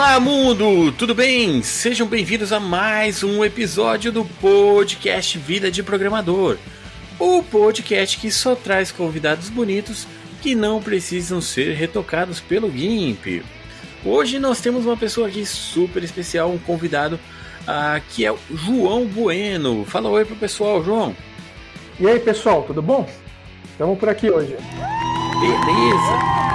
Olá, mundo! Tudo bem? Sejam bem-vindos a mais um episódio do podcast Vida de Programador. O podcast que só traz convidados bonitos que não precisam ser retocados pelo GIMP. Hoje nós temos uma pessoa aqui super especial, um convidado uh, que é o João Bueno. Fala oi pro pessoal, João. E aí, pessoal, tudo bom? Estamos por aqui hoje. Beleza!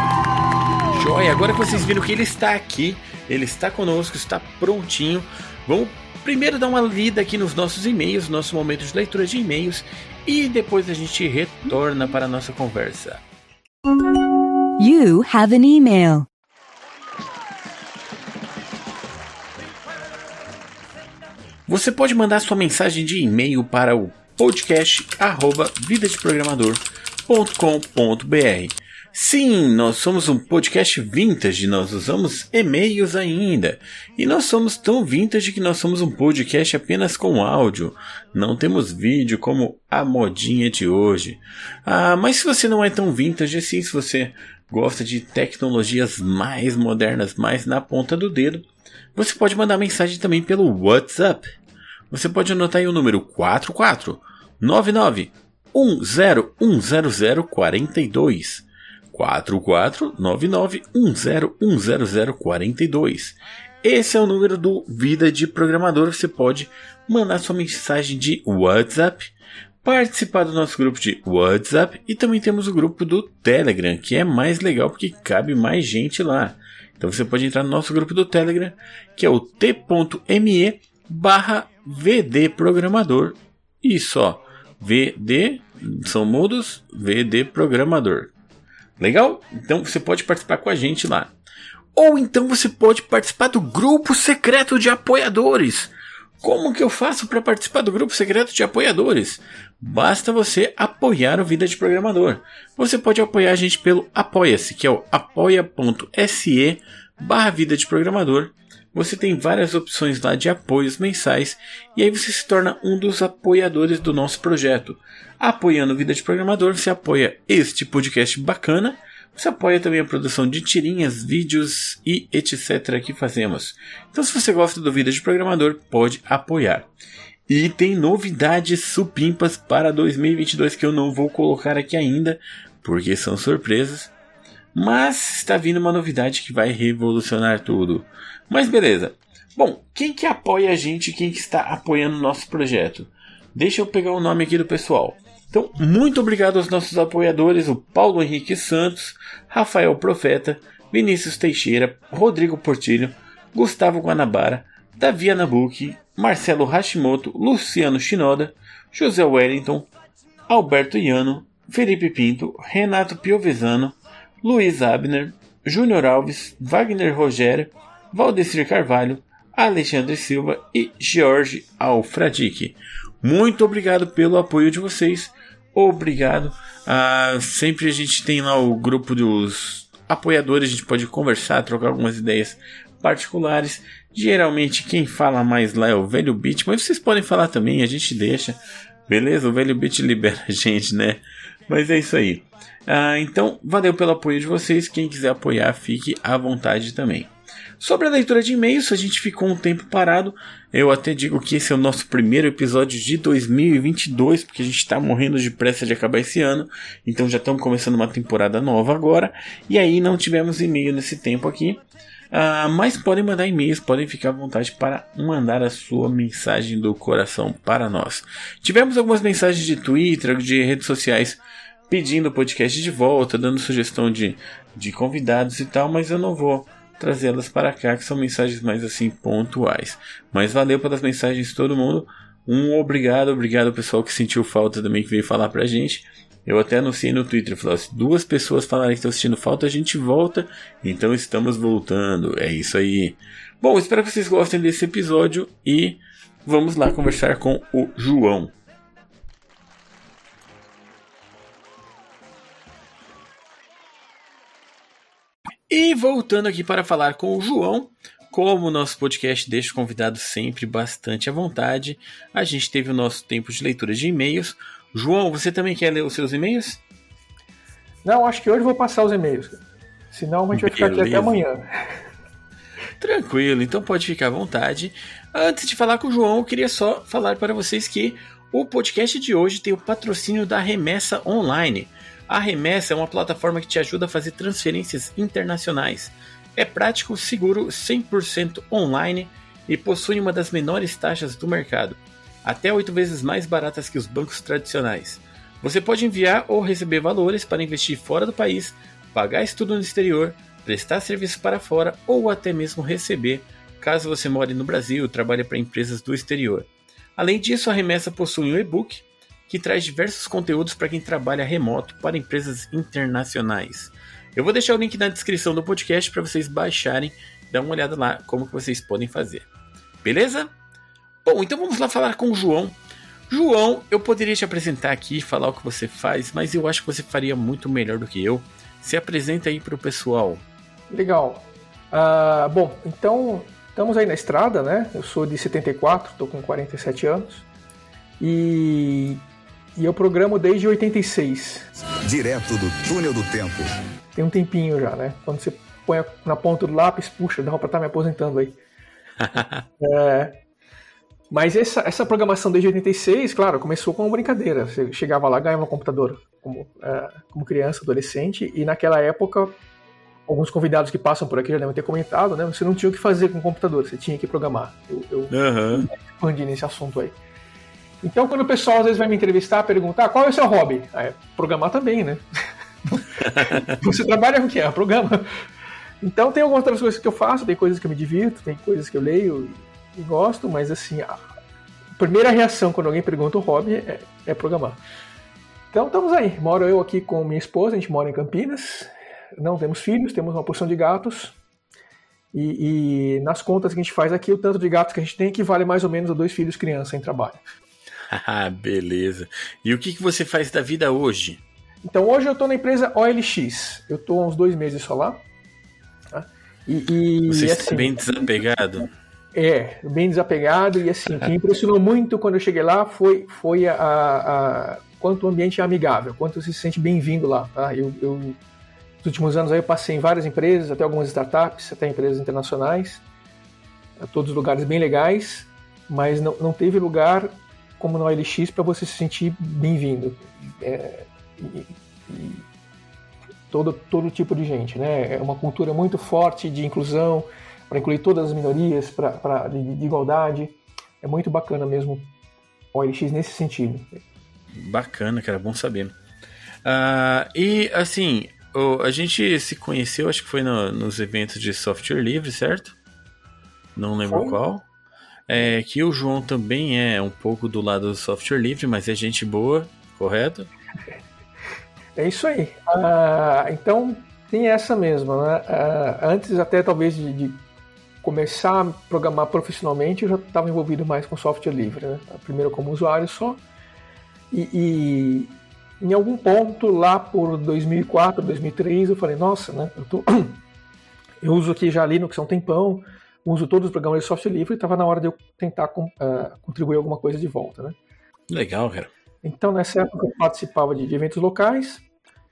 Joia, agora que vocês viram que ele está aqui, ele está conosco, está prontinho. Vamos primeiro dar uma lida aqui nos nossos e-mails, nosso momento de leitura de e-mails, e depois a gente retorna para a nossa conversa. You have an email. Você pode mandar sua mensagem de e-mail para o podcast arroba vidadeprogrammador.com.br Sim, nós somos um podcast vintage, nós usamos e-mails ainda. E nós somos tão vintage que nós somos um podcast apenas com áudio. Não temos vídeo como a modinha de hoje. Ah, mas se você não é tão vintage assim, se você gosta de tecnologias mais modernas, mais na ponta do dedo, você pode mandar mensagem também pelo WhatsApp. Você pode anotar aí o número 4499 101042. 4499101042. Esse é o número do Vida de Programador. Você pode mandar sua mensagem de WhatsApp, participar do nosso grupo de WhatsApp e também temos o grupo do Telegram, que é mais legal porque cabe mais gente lá. Então você pode entrar no nosso grupo do Telegram, que é o t.me barra VD Programador. E só, VD, são mudos, VD Programador. Legal? Então você pode participar com a gente lá. Ou então você pode participar do grupo secreto de apoiadores. Como que eu faço para participar do grupo secreto de apoiadores? Basta você apoiar o Vida de Programador. Você pode apoiar a gente pelo Apoia-se, que é o apoia.se barra Vida de Programador. Você tem várias opções lá de apoios mensais e aí você se torna um dos apoiadores do nosso projeto. Apoiando Vida de Programador, você apoia este podcast bacana. Você apoia também a produção de tirinhas, vídeos e etc. que fazemos. Então, se você gosta do Vida de Programador, pode apoiar. E tem novidades supimpas para 2022 que eu não vou colocar aqui ainda, porque são surpresas. Mas está vindo uma novidade que vai revolucionar tudo. Mas beleza. Bom, quem que apoia a gente, quem que está apoiando o nosso projeto? Deixa eu pegar o nome aqui do pessoal. Então, muito obrigado aos nossos apoiadores, o Paulo Henrique Santos, Rafael Profeta, Vinícius Teixeira, Rodrigo Portilho, Gustavo Guanabara, Davi Anabuki, Marcelo Hashimoto, Luciano Shinoda, José Wellington, Alberto Iano, Felipe Pinto, Renato Piovesano, Luiz Abner, Júnior Alves, Wagner Rogério, Valdecir Carvalho, Alexandre Silva e Jorge Alfradique. Muito obrigado pelo apoio de vocês obrigado. Ah, sempre a gente tem lá o grupo dos apoiadores, a gente pode conversar, trocar algumas ideias particulares. Geralmente quem fala mais lá é o Velho Beat, mas vocês podem falar também, a gente deixa. Beleza? O Velho Beat libera a gente, né? Mas é isso aí. Ah, então, valeu pelo apoio de vocês. Quem quiser apoiar, fique à vontade também. Sobre a leitura de e-mails, a gente ficou um tempo parado. Eu até digo que esse é o nosso primeiro episódio de 2022, porque a gente está morrendo de pressa de acabar esse ano. Então já estamos começando uma temporada nova agora. E aí não tivemos e-mail nesse tempo aqui. Uh, mas podem mandar e-mails, podem ficar à vontade para mandar a sua mensagem do coração para nós. Tivemos algumas mensagens de Twitter, de redes sociais pedindo o podcast de volta, dando sugestão de, de convidados e tal, mas eu não vou trazê-las para cá, que são mensagens mais assim pontuais. Mas valeu pelas mensagens de todo mundo. Um obrigado, obrigado pessoal que sentiu falta também, que veio falar pra gente. Eu até anunciei no Twitter, falei, se duas pessoas falarem que estão sentindo falta, a gente volta. Então estamos voltando. É isso aí. Bom, espero que vocês gostem desse episódio e vamos lá conversar com o João. E voltando aqui para falar com o João, como o nosso podcast deixa o convidado sempre bastante à vontade, a gente teve o nosso tempo de leitura de e-mails. João, você também quer ler os seus e-mails? Não, acho que hoje vou passar os e-mails. Senão a gente vai ficar aqui até amanhã. Tranquilo, então pode ficar à vontade. Antes de falar com o João, eu queria só falar para vocês que o podcast de hoje tem o patrocínio da Remessa Online. A Remessa é uma plataforma que te ajuda a fazer transferências internacionais. É prático, seguro, 100% online e possui uma das menores taxas do mercado, até oito vezes mais baratas que os bancos tradicionais. Você pode enviar ou receber valores para investir fora do país, pagar estudo no exterior, prestar serviço para fora ou até mesmo receber, caso você more no Brasil e trabalhe para empresas do exterior. Além disso, a remessa possui um e-book que traz diversos conteúdos para quem trabalha remoto para empresas internacionais. Eu vou deixar o link na descrição do podcast para vocês baixarem, dar uma olhada lá como que vocês podem fazer. Beleza? Bom, então vamos lá falar com o João. João, eu poderia te apresentar aqui falar o que você faz, mas eu acho que você faria muito melhor do que eu. Se apresenta aí para o pessoal. Legal. Uh, bom, então estamos aí na estrada, né? Eu sou de 74, estou com 47 anos. E, e eu programo desde 86. Direto do túnel do tempo. Tem um tempinho já, né? Quando você põe na ponta do lápis, puxa, dá pra estar me aposentando aí. é, mas essa, essa programação desde 86, claro, começou com uma brincadeira. Você chegava lá, ganhava um computador como, é, como criança, adolescente, e naquela época, alguns convidados que passam por aqui já devem ter comentado, né? Você não tinha o que fazer com o computador, você tinha que programar. Eu, eu uhum. expandi nesse assunto aí. Então, quando o pessoal às vezes vai me entrevistar, perguntar qual é o seu hobby? Ah, é programar também, né? você trabalha com o que? É, programa. Então, tem algumas outras coisas que eu faço, tem coisas que eu me divirto, tem coisas que eu leio e gosto, mas assim, a primeira reação quando alguém pergunta o hobby é, é programar. Então estamos aí. Moro eu aqui com minha esposa, a gente mora em Campinas. Não temos filhos, temos uma porção de gatos. E, e, nas contas que a gente faz aqui, o tanto de gatos que a gente tem equivale mais ou menos a dois filhos criança em trabalho. Ah, beleza. E o que, que você faz da vida hoje? Então hoje eu estou na empresa OLX. Eu estou há uns dois meses só lá. Tá? E, e, você está assim, bem desapegado? É, bem desapegado e assim, o que me impressionou muito quando eu cheguei lá foi, foi a, a quanto o ambiente é amigável, quanto você se sente bem-vindo lá. Tá? Eu, eu, nos últimos anos aí eu passei em várias empresas, até algumas startups, até empresas internacionais, todos lugares bem legais, mas não, não teve lugar como no OLX para você se sentir bem-vindo. É, e, e todo, todo tipo de gente, né? É uma cultura muito forte de inclusão, para incluir todas as minorias, pra, pra, de, de igualdade. É muito bacana mesmo o OLX nesse sentido. Bacana, cara, bom saber. Uh, e assim, o, a gente se conheceu, acho que foi no, nos eventos de software livre, certo? Não lembro foi? qual. É que o João também é um pouco do lado do software livre, mas é gente boa, correto? É isso aí. Uh, então tem essa mesmo, né? Uh, antes até talvez de, de começar a programar profissionalmente, eu já estava envolvido mais com software livre, né? Primeiro como usuário só. E, e, em algum ponto lá por 2004, 2003, eu falei, nossa, né? Eu, tô... eu uso aqui já Linux há um tempão, uso todos os programas de software livre e estava na hora de eu tentar uh, contribuir alguma coisa de volta, né? Legal, cara. Então nessa época eu participava de, de eventos locais.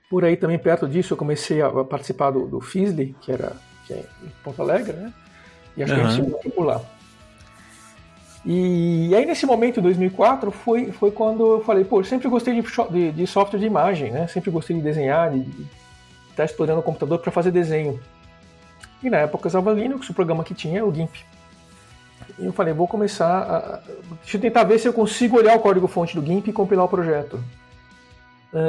Por aí também perto disso eu comecei a, participar do, do FISLE, que era que é em Porto Alegre, né? E acho uhum. que a gente chegou por lá. E aí nesse momento, em 2004, foi, foi quando eu falei, pô, eu sempre gostei de, de, de software de imagem, né? Sempre gostei de desenhar, de, de estar explorando o computador para fazer desenho. E na época eu usava Linux, o programa que tinha é o GIMP. E eu falei, vou começar a... Deixa eu tentar ver se eu consigo olhar o código-fonte do GIMP e compilar o projeto.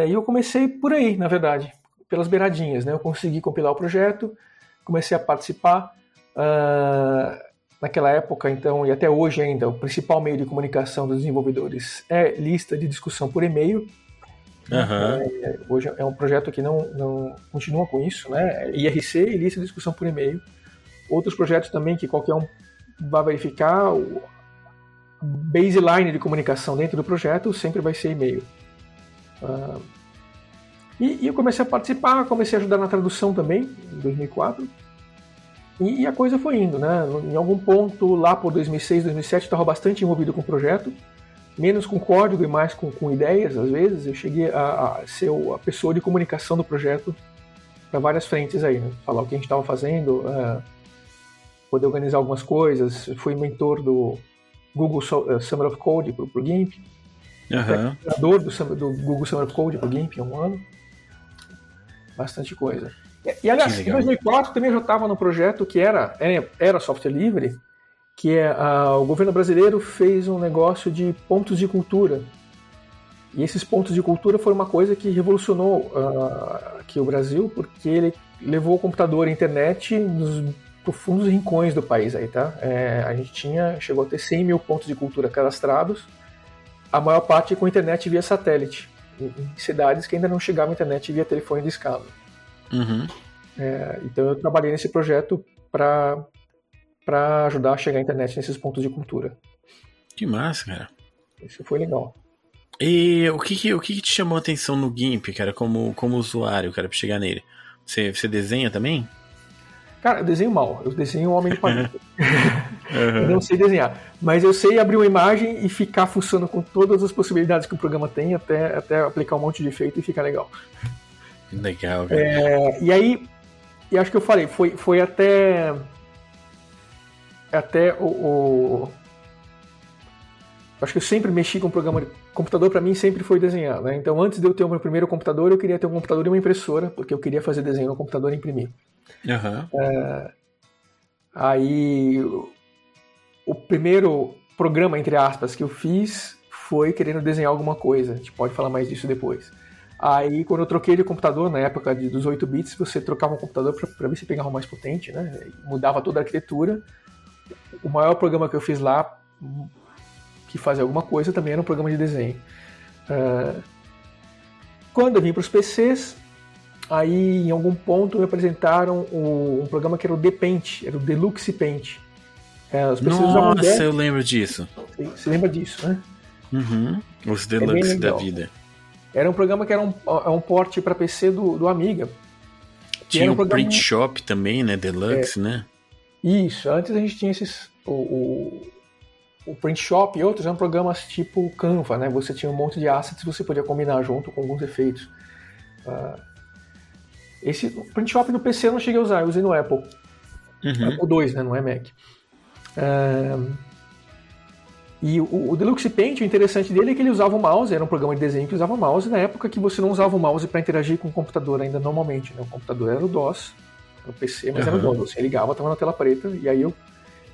E eu comecei por aí, na verdade, pelas beiradinhas, né? Eu consegui compilar o projeto, comecei a participar. Uh, naquela época, então, e até hoje ainda, o principal meio de comunicação dos desenvolvedores é lista de discussão por e-mail. Uhum. É, hoje é um projeto que não, não continua com isso, né? IRC e lista de discussão por e-mail. Outros projetos também que qualquer um vai verificar, o baseline de comunicação dentro do projeto sempre vai ser e-mail. Uh, e, e eu comecei a participar, comecei a ajudar na tradução também, em 2004. E, e, a coisa foi indo, né? Em algum ponto, lá por 2006, 2007, estava bastante envolvido com o projeto, menos com código e mais com, com ideias, às vezes. Eu cheguei a, a ser a pessoa de comunicação do projeto para várias frentes aí, né? Falar o que a gente estava fazendo, uh, poder organizar algumas coisas. Fui mentor do Google Summer of Code para o GIMP. Uhum. Criador do, do, Google Summer of Code para o GIMP há um ano. Bastante coisa. E, e aliás, em 2004 também já estava no projeto que era, era software livre, que é o governo brasileiro fez um negócio de pontos de cultura. E esses pontos de cultura foram uma coisa que revolucionou uh, aqui o Brasil, porque ele levou o computador e a internet nos profundos rincões do país aí, tá? É, a gente tinha, chegou a ter 100 mil pontos de cultura cadastrados, a maior parte com internet via satélite, em, em cidades que ainda não chegava internet via telefone de escala. Uhum. É, então eu trabalhei nesse projeto para para ajudar a chegar a internet nesses pontos de cultura. Que massa, cara. Isso foi legal. E o que, que o que, que, te chamou a atenção no GIMP, cara, como, como usuário, cara, pra chegar nele? Você, você desenha também? Cara, eu desenho mal. Eu desenho um homem de palito. uhum. não sei desenhar. Mas eu sei abrir uma imagem e ficar funcionando com todas as possibilidades que o programa tem, até, até aplicar um monte de efeito e ficar legal. Legal, cara. É, e aí, e acho que eu falei, foi, foi até. Até o, o acho que eu sempre mexi com programa de computador para mim sempre foi desenhar, né? Então antes de eu ter o meu primeiro computador, eu queria ter um computador e uma impressora, porque eu queria fazer desenho no computador e imprimir. Uhum. É, aí o primeiro programa entre aspas que eu fiz foi querendo desenhar alguma coisa. A gente pode falar mais disso depois. Aí, quando eu troquei de computador, na época de, dos 8 bits, você trocava um computador para ver se pegava um mais potente, né? mudava toda a arquitetura. O maior programa que eu fiz lá que fazia alguma coisa, também era um programa de desenho. Uh, quando eu vim para os PCs, aí em algum ponto me apresentaram o, um programa que era o Paint, era o Deluxe Paint. É, os PCs Nossa, eu lembro disso. Você lembra disso, né? Uhum. Os é Deluxe é da vida. Era um programa que era um, é um porte para PC do, do Amiga. Tinha um. Print Shop também, né? Deluxe, é. né? Isso, antes a gente tinha esses. O, o, o Print Shop e outros eram programas tipo Canva, né? Você tinha um monte de assets que você podia combinar junto com alguns efeitos. Uh, esse o Print Shop no PC eu não cheguei a usar, eu usei no Apple. Uhum. Apple 2, né? Não é Mac. Uh, e o, o, Deluxe Paint, o interessante dele é que ele usava o mouse, era um programa de desenho que usava o mouse na época que você não usava o mouse para interagir com o computador ainda normalmente. Né? O computador era o DOS, o PC, mas uhum. era o DOS. Você ligava, estava na tela preta, e aí eu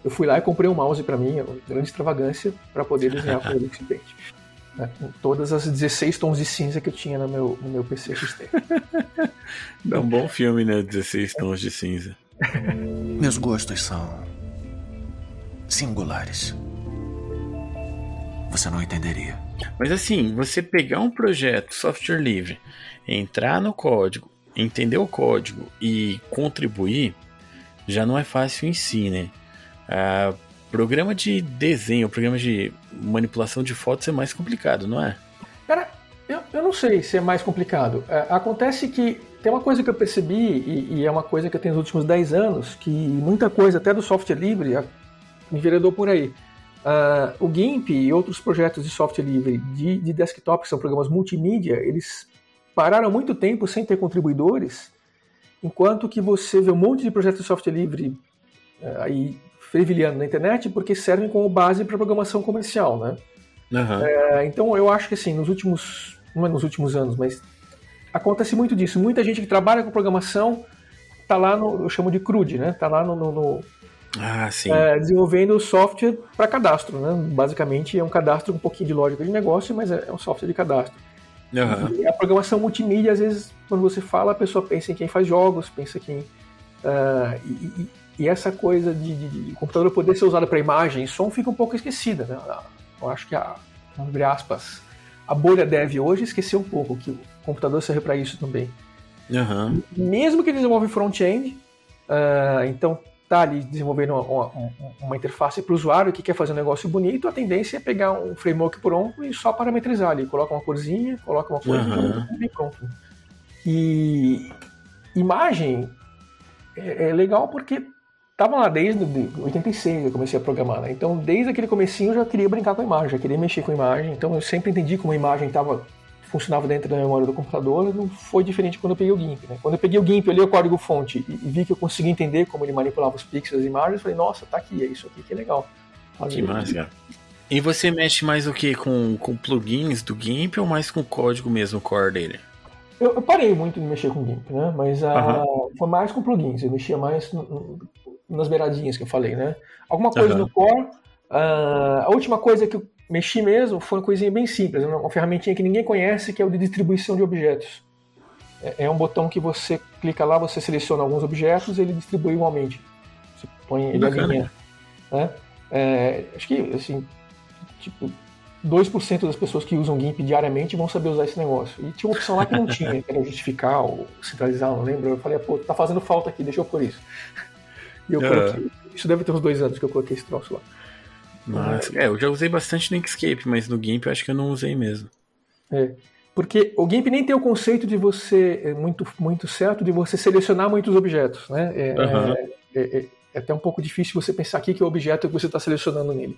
eu fui lá e comprei um mouse para mim, uma grande extravagância, para poder desenhar com o Elix Paint. Né, com todas as 16 tons de cinza que eu tinha no meu, no meu PC XT. Dá um bom filme, né? 16 tons de cinza. Meus gostos são singulares. Você não entenderia. Mas assim, você pegar um projeto software livre, entrar no código, entender o código e contribuir, já não é fácil em si, né? Uh, programa de desenho, programa de manipulação de fotos é mais complicado, não é? Cara, eu, eu não sei se é mais complicado. É, acontece que tem uma coisa que eu percebi, e, e, é uma coisa que eu tenho nos últimos 10 anos, que muita coisa, até do software livre, enveredou por aí. Uh, o GIMP e outros projetos de software livre de, de desktop, que são programas multimídia, eles pararam muito tempo sem ter contribuidores, enquanto que você vê um monte de projetos de software livre uh, aí fervilhando na internet porque servem como base para programação comercial, né? Uhum. É, então eu acho que assim, nos últimos, não é nos últimos anos, mas acontece muito disso. Muita gente que trabalha com programação tá lá no, eu chamo de CRUD, né? Tá lá no, no, no ah. É, desenvolvendo software para cadastro, né? Basicamente é um cadastro com um pouquinho de lógica de negócio, mas é, é um software de cadastro. Uhum. E a programação multimídia, às vezes, quando você fala, a pessoa pensa em quem faz jogos, pensa quem. Uh, e, e essa coisa de, de, de computador poder ser usado para imagem e som fica um pouco esquecida. Né? Eu acho que a, abre aspas, a bolha dev hoje esqueceu um pouco que o computador serve para isso também. Uhum. Mesmo que ele desenvolve front-end, uh, então tá ali desenvolvendo uma, uma, uma interface para o usuário que quer fazer um negócio bonito, a tendência é pegar um framework pronto e só parametrizar ali. Coloca uma corzinha, coloca uma coisa uhum. e pronto. E imagem é, é legal porque Tava lá desde 86 eu comecei a programar, né? Então, desde aquele comecinho eu já queria brincar com a imagem, já queria mexer com a imagem. Então, eu sempre entendi como a imagem estava funcionava dentro da memória do computador, não foi diferente quando eu peguei o GIMP. Né? Quando eu peguei o GIMP, eu li o código-fonte e, e, vi que eu conseguia entender como ele manipulava os pixels e imagens, eu falei, nossa, tá aqui, é isso aqui que é legal. que massa, cara. E você mexe mais o que? Com, com plugins do GIMP ou mais com o código mesmo, o core dele? Eu, eu parei muito de mexer com GIMP, né? Mas uh, foi mais com plugins, eu mexia mais no, no, nas beiradinhas que eu falei, né? Alguma coisa no core. Uh, a última coisa que eu mexi mesmo foi uma coisinha bem simples, uma ferramentinha que ninguém conhece, que é o de distribuição de objetos. É, é um botão que você clica lá, você seleciona alguns objetos e ele distribui igualmente. Você põe ele alinha. Né? É, acho que, assim, tipo, 2% das pessoas que usam GIMP diariamente vão saber usar esse negócio. E tinha uma opção lá que não tinha, que era justificar ou centralizar, não lembro. Eu falei, pô, tá fazendo falta aqui, deixa eu pôr isso. E eu coloquei. Isso deve ter uns dois anos que eu coloquei esse troço lá. Mas, é, eu já usei bastante no Inkscape, mas no GIMP eu acho que eu não usei mesmo. É. Porque o GIMP nem tem o conceito de você, é muito, muito certo, de você selecionar muitos objetos. Né? É, uhum. é, é, até um pouco difícil você pensar aqui que o objeto que você está selecionando nele.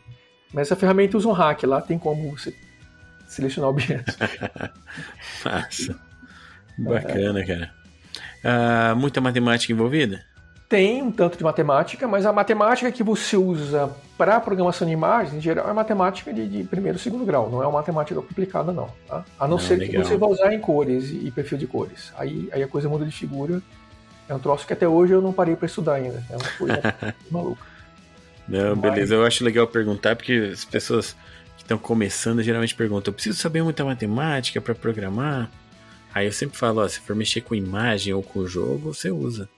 Mas essa ferramenta usa um hack, lá tem como você selecionar objetos. Massa. Bacana, cara. Uh, muita matemática envolvida? Tem um tanto de matemática, mas a matemática que você usa para programação de imagens, em geral, é matemática de, de primeiro e segundo grau, não é uma matemática complicada, não. Tá? A não, não ser legal. que você vá usar em cores e, perfil de cores. Aí, aí a coisa muda de figura. É um troço que até hoje eu não parei para estudar ainda. É uma coisa maluca. Não, beleza. Eu acho legal perguntar, porque as pessoas que estão começando geralmente perguntam: eu preciso saber muita matemática para programar? Aí eu sempre falo: ó, se for mexer com imagem ou com jogo, você usa.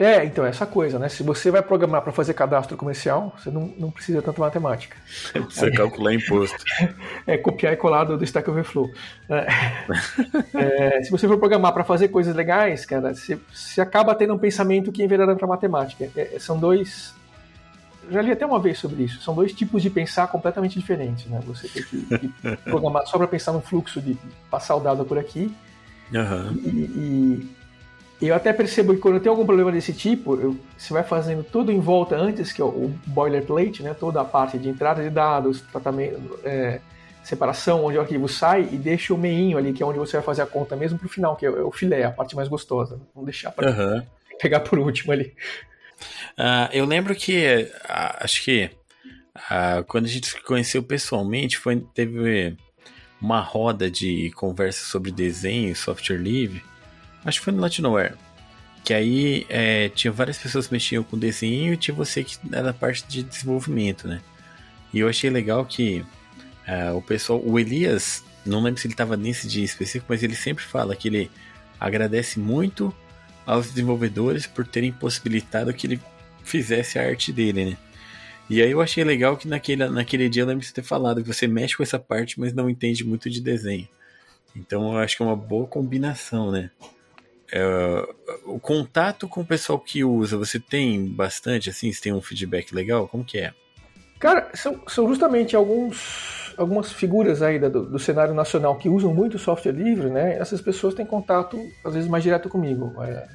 É, então, essa coisa, né? Se você vai programar para fazer cadastro comercial, você não, não precisa tanto matemática. Você é, calcular imposto. É copiar e colar do Stack Overflow. É, é, se você for programar para fazer coisas legais, cara, você, você acaba tendo um pensamento que é envereda para matemática. É, são dois. Já li até uma vez sobre isso. São dois tipos de pensar completamente diferentes, né? Você tem que, que programar só para pensar no fluxo de passar o dado por aqui. Uhum. e, e eu até percebo que quando tem algum problema desse tipo, eu, você vai fazendo tudo em volta antes, que é o boilerplate, né? toda a parte de entrada de dados, tratamento, é, separação, onde o arquivo sai, e deixa o meinho ali, que é onde você vai fazer a conta mesmo pro final, que é o filé, a parte mais gostosa. Vamos deixar para uhum. pegar por último ali. Uh, eu lembro que, uh, acho que uh, quando a gente se conheceu pessoalmente, foi, teve uma roda de conversa sobre desenho, software livre, Acho que foi no Latinoware. Que aí é, tinha várias pessoas que mexiam com desenho e tinha você que era parte de desenvolvimento, né? E eu achei legal que uh, o pessoal, o Elias, não lembro se ele estava nesse dia específico, mas ele sempre fala que ele agradece muito aos desenvolvedores por terem possibilitado que ele fizesse a arte dele, né? E aí eu achei legal que naquele, naquele dia eu lembro de ter falado que você mexe com essa parte, mas não entende muito de desenho. Então eu acho que é uma boa combinação, né? É, o contato com o pessoal que usa, você tem bastante, assim? Você tem um feedback legal? Como que é? Cara, são, são justamente alguns, algumas figuras aí do, do, cenário nacional que usam muito software livre, né? Essas pessoas têm contato, às vezes, mais direto comigo. É,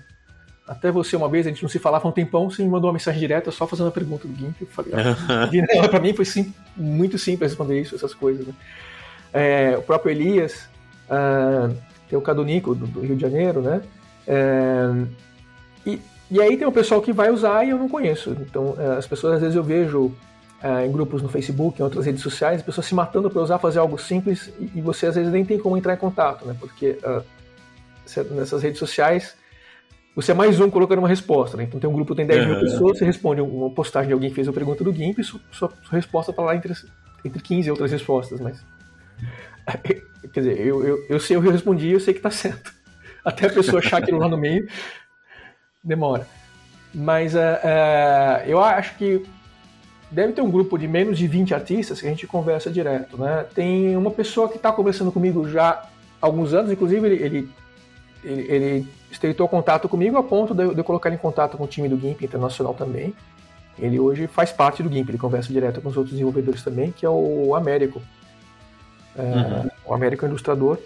até você, uma vez, a gente não se falava há um tempão, você me mandou uma mensagem direta só fazendo a pergunta do GIMP. Eu falei, ah, pra mim foi sim, muito simples responder isso, essas coisas, né? É, o próprio Elias, uh, tem o Cadonico, do, do Rio de Janeiro, né? É, e, e aí tem o pessoal que vai usar e eu não conheço. Então, é, as pessoas, às vezes, eu vejo é, em grupos no Facebook, em outras redes sociais, pessoas se matando para usar, fazer algo simples e, você, às vezes, nem tem como entrar em contato, né? Porque uh, nessas redes sociais, você é mais um colocando uma resposta, né? Então, tem um grupo tem 10 uhum. mil pessoas, você responde uma postagem de alguém que fez uma pergunta do GIMP e sua, sua, sua resposta está lá entre, entre 15 outras respostas, mas... Quer dizer, eu, eu, eu sei o que eu respondi e eu sei que está certo até a pessoa achar aquilo lá no meio, demora. Mas uh, uh, eu acho que deve ter um grupo de menos de 20 artistas que a gente conversa direto, né? Tem uma pessoa que está conversando comigo já há alguns anos, inclusive ele, ele, ele, ele estreitou contato comigo a ponto de, de eu colocar ele em contato com o time do GIMP Internacional também. Ele hoje faz parte do GIMP, ele conversa direto com os outros desenvolvedores também, que é o Américo. É, uhum. O Américo é ilustrador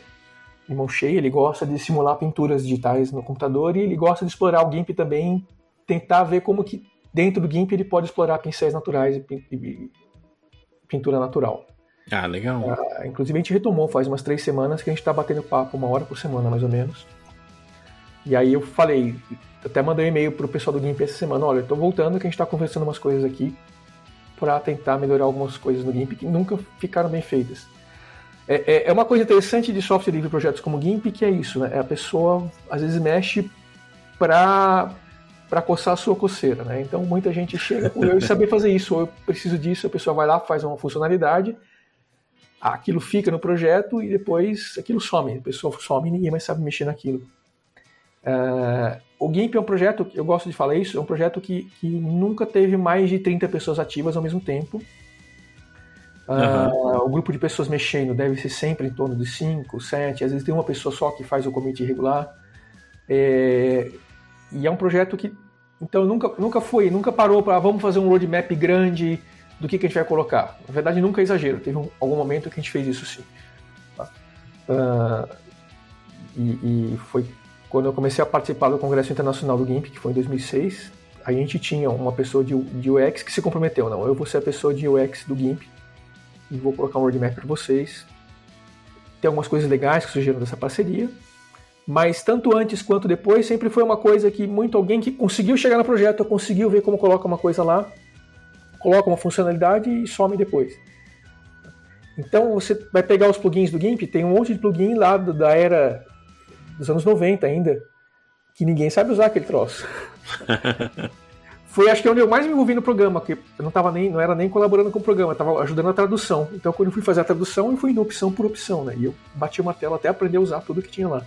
ele gosta de simular pinturas digitais no computador e ele gosta de explorar o GIMP também, tentar ver como que dentro do GIMP ele pode explorar pincéis naturais e, pintura natural. Ah, legal. Ah, inclusive a gente retomou faz umas três semanas que a gente está batendo papo uma hora por semana, mais ou menos. E aí eu falei, até mandei um e-mail pro pessoal do GIMP essa semana, olha, eu tô voltando que a gente está conversando umas coisas aqui para tentar melhorar algumas coisas no GIMP que nunca ficaram bem feitas. É, é, é uma coisa interessante de software livre projetos como GIMP que é isso, né? A pessoa às vezes mexe para para coçar a sua coceira, né? Então muita gente chega com eu saber fazer isso, ou eu preciso disso, a pessoa vai lá, faz uma funcionalidade, aquilo fica no projeto e depois aquilo some, a pessoa some e ninguém mais sabe mexer naquilo. Uh, o GIMP é um projeto, eu gosto de falar isso, é um projeto que, que nunca teve mais de 30 pessoas ativas ao mesmo tempo. Uh, O grupo de pessoas mexendo deve ser sempre em torno de 5, 7, às vezes tem uma pessoa só que faz o commit regular. É, e é um projeto que, então, nunca, nunca foi, nunca parou para vamos fazer um roadmap grande do que, que a gente vai colocar. Na verdade, nunca é exagero, teve um, algum momento que a gente fez isso sim. Uh, e, e foi quando eu comecei a participar do Congresso Internacional do GIMP, que foi em 2006, a gente tinha uma pessoa de, de UX que se comprometeu, não, eu vou ser a pessoa de UX do GIMP, e vou colocar um roadmap para vocês. Tem algumas coisas legais que surgiram dessa parceria, mas tanto antes quanto depois sempre foi uma coisa que muito alguém que conseguiu chegar no projeto, conseguiu ver como coloca uma coisa lá, coloca uma funcionalidade e some depois. Então você vai pegar os plugins do GIMP, tem um monte de plugin lá da era dos anos 90 ainda, que ninguém sabe usar aquele troço. foi acho que é onde eu mais me envolvi no programa, porque eu não tava nem, não era nem colaborando com o programa, estava ajudando a tradução. Então quando eu fui fazer a tradução, eu fui indo opção por opção, né? E eu bati uma tela até aprender a usar tudo que tinha lá.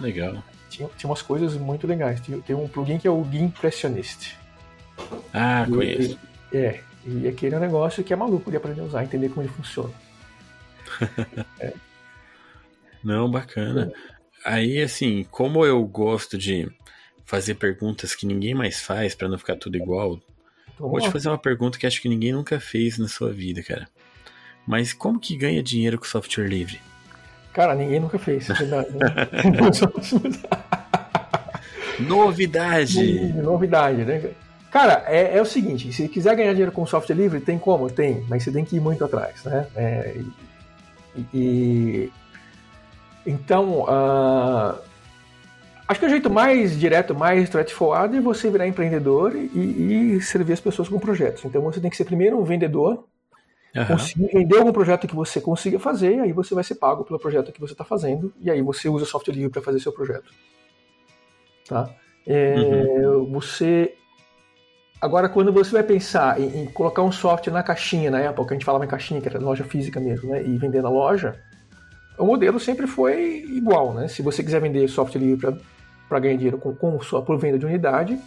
Legal. Tinha, tinha umas coisas muito legais. Tem, tem um plugin que é o Gimpressionist. Ah, conheço. E, é, e aquele é um negócio que é maluco de aprender a usar, entender como ele funciona. é. Não, bacana. Aí, assim, como eu gosto de fazer perguntas que ninguém mais faz para não ficar tudo igual. Vamos Vou te fazer uma pergunta que acho que ninguém nunca fez na sua vida, cara. Mas como que ganha dinheiro com software livre? Cara, ninguém nunca fez, é verdade. Né? Novidade! Novidade, né? Cara, é, é, o seguinte, se quiser ganhar dinheiro com software livre, tem como? Tem, mas você tem que ir muito atrás, né? É, e, e, então, uh, Acho que o jeito mais direto, mais straightforward é você virar empreendedor e, e, servir as pessoas com projetos. Então você tem que ser primeiro um vendedor, uhum. conseguir vender algum projeto que você consiga fazer, e aí você vai ser pago pelo projeto que você está fazendo, e aí você usa software livre para fazer seu projeto. Tá? É, uhum. Você Agora, quando você vai pensar em, em, colocar um software na caixinha, na época, a gente falava em caixinha, que era loja física mesmo, né, e vender na loja, o modelo sempre foi igual, né? Se você quiser vender software livre para para ganhar dinheiro com, com por venda de unidade,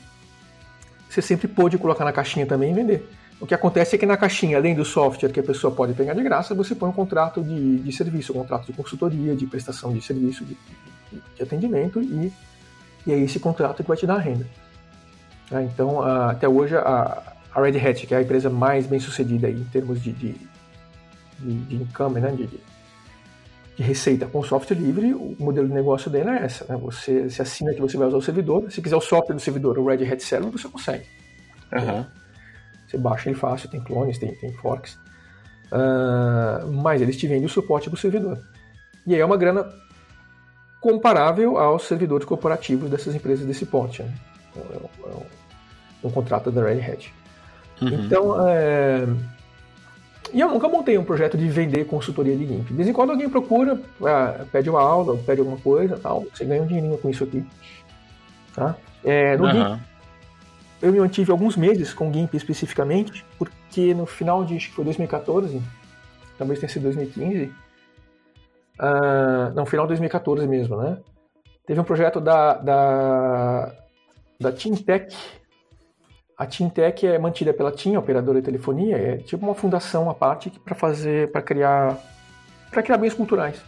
você sempre pode colocar na caixinha também e vender. O que acontece é que na caixinha, além do software que a pessoa pode pegar de graça, você põe um contrato de, de serviço, um contrato de consultoria, de prestação de serviço, de, de, atendimento, e, e é esse contrato que vai te dar a renda. Tá? Então, até hoje, a, a, Red Hat, que é a empresa mais bem sucedida em termos de, de, de, de income, né? de, de receita com software livre, o modelo de negócio dele é essa. Né? Você se assina que você vai usar o servidor. Se quiser o software do servidor, o Red Hat Server, você consegue. Uhum. Você baixa ele fácil, tem clones, tem, tem forks. Uh, mas eles te vendem o suporte do servidor. E aí é uma grana comparável aos servidores corporativos dessas empresas desse porte. Né? É, um, é um, um contrato da Red Hat. Uhum. Então, é, e eu nunca montei um projeto de vender consultoria de GIMP. De vez em quando alguém procura, ah, pede uma aula, pede alguma coisa, tal, você ganha um dinheirinho com isso aqui. Tá? É, no uhum. GIMP, eu me mantive alguns meses com GIMP especificamente, porque no final de, acho que foi 2014, talvez tenha sido 2015, uh, ah, não, final de 2014 mesmo, né? Teve um projeto da, da, da Tech a Tintec é mantida pela TIM, operadora de telefonia, é tipo uma fundação à parte para fazer, para criar, para criar bens culturais.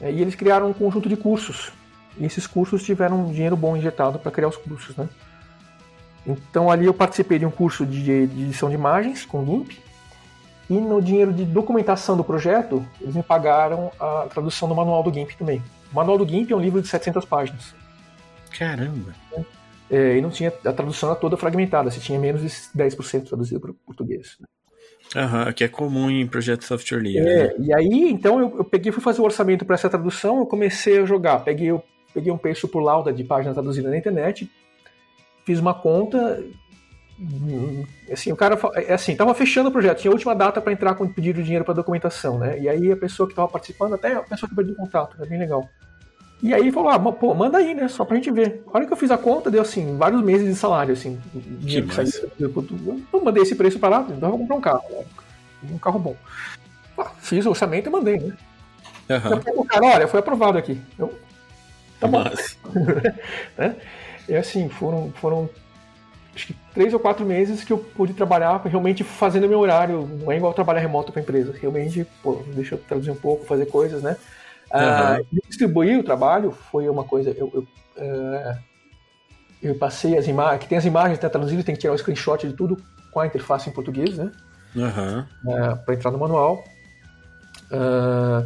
É, e eles criaram um conjunto de cursos. E esses cursos tiveram um dinheiro bom injetado para criar os cursos, né? Então ali eu participei de um curso de, de edição de imagens com GIMP e no dinheiro de documentação do projeto eles me pagaram a tradução do manual do GIMP também. O manual do GIMP é um livro de 700 páginas. Caramba! É. É, e não tinha a tradução toda fragmentada, se tinha menos de 10% traduzido para o português. Aham, que é comum em projetos de software livre. É, né? e aí, então, eu, eu peguei, fui fazer o orçamento para essa tradução, eu comecei a jogar. Peguei, eu peguei um preço por lauda de página traduzida na internet, fiz uma conta. hum, Assim, o cara, fa- é assim, tava fechando o projeto, tinha a última data para entrar com o pedido de dinheiro para documentação, né? E aí a pessoa que tava participando, até a pessoa que perdeu o contato, é bem legal. E aí falou, ah, pô, manda aí, né? Só pra gente ver. A hora que eu fiz a conta, deu assim, vários meses de salário, assim. dinheiro que saiu. Eu mandei esse preço para lá, então eu vou comprar um carro. né? Um carro bom. Ah, Fiz o orçamento e mandei, né? Aham. O cara, olha, foi aprovado aqui. Eu, tá bom. Massa. E assim, foram, foram acho que três ou quatro meses que eu pude trabalhar realmente fazendo meu horário. Não é igual trabalhar remoto para empresa. Realmente, pô, deixa eu traduzir um pouco, fazer coisas, né? Ah, Aham. distribuir o trabalho foi uma coisa. Eu, eu, eh, eu passei as imagens, que tem as imagens né, traduzidas, tem que tirar o screenshot de tudo com a interface em português, né? Aham. para entrar no manual. Ah,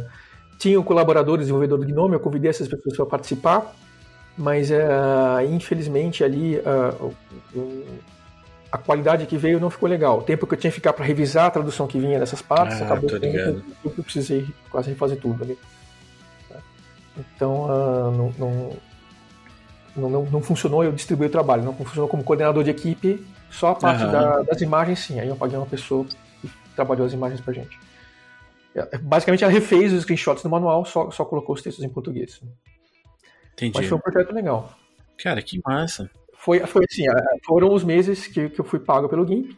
tinha o colaborador desenvolvedor do Gnome, eu convidei essas pessoas para participar, mas ah, infelizmente ali ah, a qualidade que veio não ficou legal. O tempo que eu tinha que ficar para revisar a tradução que vinha dessas partes Ah, acabou que eu precisei quase refazer tudo ali. Então ah, não, não, não, não- não funcionou eu distribuí o trabalho, não funcionou como coordenador de equipe, só a parte Aham. da- das imagens sim. Aí eu paguei uma pessoa que trabalhou as imagens pra gente. É, Basicamente ela refez os screenshots do manual, só, só colocou os textos em português. Entendi. Mas foi um projeto legal. Cara, que massa. Foi, foi assim, ah, foram os meses que, que eu fui pago pelo GIMP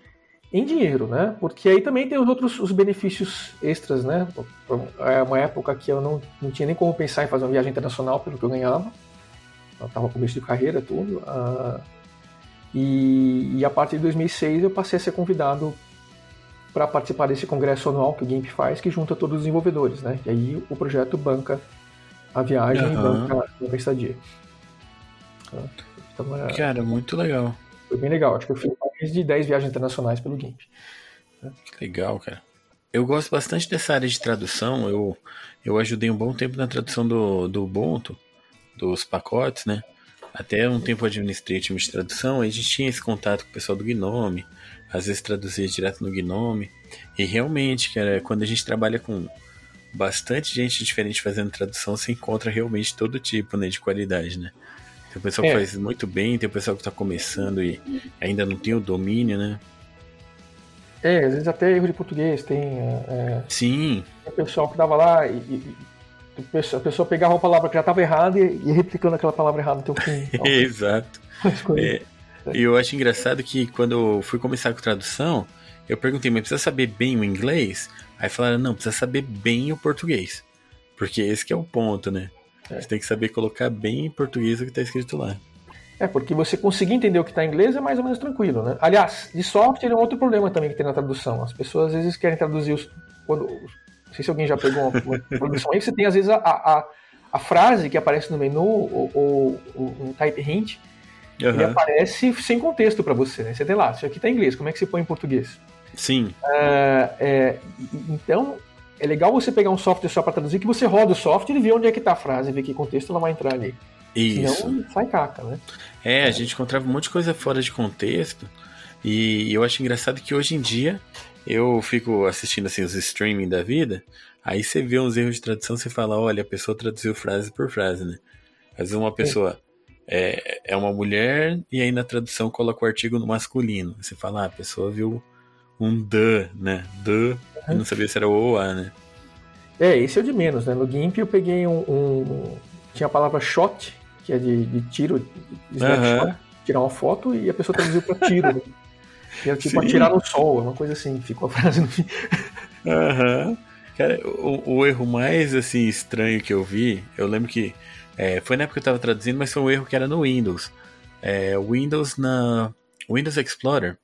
em dinheiro, né? Porque aí também tem os outros os benefícios extras, né? É uma época que eu não, não tinha nem como pensar em fazer uma viagem internacional pelo que eu ganhava. Eu estava começo de carreira, tudo. ah, e, e a partir de 2006 eu passei a ser convidado para participar desse congresso anual que o GIMP faz, que junta todos os desenvolvedores, né? E aí o projeto banca a viagem e Aham. banca, a estadia. Então, é, Cara, muito legal. foi bem legal. Acho que eu fiz mais de 10 viagens internacionais pelo GIMP. Que legal, cara. Eu gosto bastante dessa área de tradução. Eu, eu ajudei um bom tempo na tradução do, do Ubuntu, dos pacotes, né? Até um tempo administrei time de tradução, a gente tinha esse contato com o pessoal do Gnome, às vezes traduzia direto no Gnome. E realmente, cara, quando a gente trabalha com bastante gente diferente fazendo tradução, você encontra realmente todo tipo né, de qualidade, né? Tem o pessoal que É. faz muito bem, tem o pessoal que está começando e ainda não tem o domínio, né? É, às vezes até erro de português. Tem, é, Sim, tem pessoal que dava lá e, e- e a pessoa- pegava uma palavra que já estava errada e ia replicando aquela palavra errada até o fim. Então, exato. coisas. É, E eu acho engraçado que quando eu fui começar com tradução, eu perguntei, mas precisa saber bem o inglês? Aí falaram, não, precisa saber bem o português. Porque esse que é o ponto, né? É. Você tem que saber colocar bem em português o que está escrito lá. É, porque você conseguir entender o que está em inglês é mais ou menos tranquilo, né? Aliás, de software é um outro problema também que tem na tradução. As pessoas às vezes querem traduzir os. Quando, não sei se alguém já pegou uma, uma tradução aí, você tem às vezes a, a, a frase que aparece no menu ou, ou- ou um type hint, ele Aham. aparece sem contexto para você, né? Você tem lá, isso aqui está em inglês, como é que você põe em português? Sim, É, é, então, é legal você pegar um software só para traduzir, que você roda o software e vê onde é que está a frase, vê que contexto ela vai entrar ali. isso. Senão, sai caca, né? É, a gente encontrava um monte de coisa fora de contexto. E eu acho engraçado que hoje em dia eu fico assistindo assim os streaming da vida. Aí você vê uns erros de tradução, você fala, olha, a pessoa traduziu frase por frase, né? Às vezes uma pessoa é, é uma mulher e aí na tradução coloca o artigo no masculino. Você fala, ah, a pessoa viu um the, né? The, e não sabia se era o ou a, né? É, esse é o de menos, né? No GIMP eu peguei um. um- tinha a palavra shot, que é de, de tiro, de snapshot, tirar uma foto, e a pessoa traduziu para tiro. né? E era tipo Sim. atirar no sol, uma coisa assim, ficou a frase no fim. Aham. Cara, o, o erro mais assim estranho que eu vi, eu lembro que é, foi na época que eu tava traduzindo, mas foi um erro que era no Windows. É, Windows na Windows Explorer,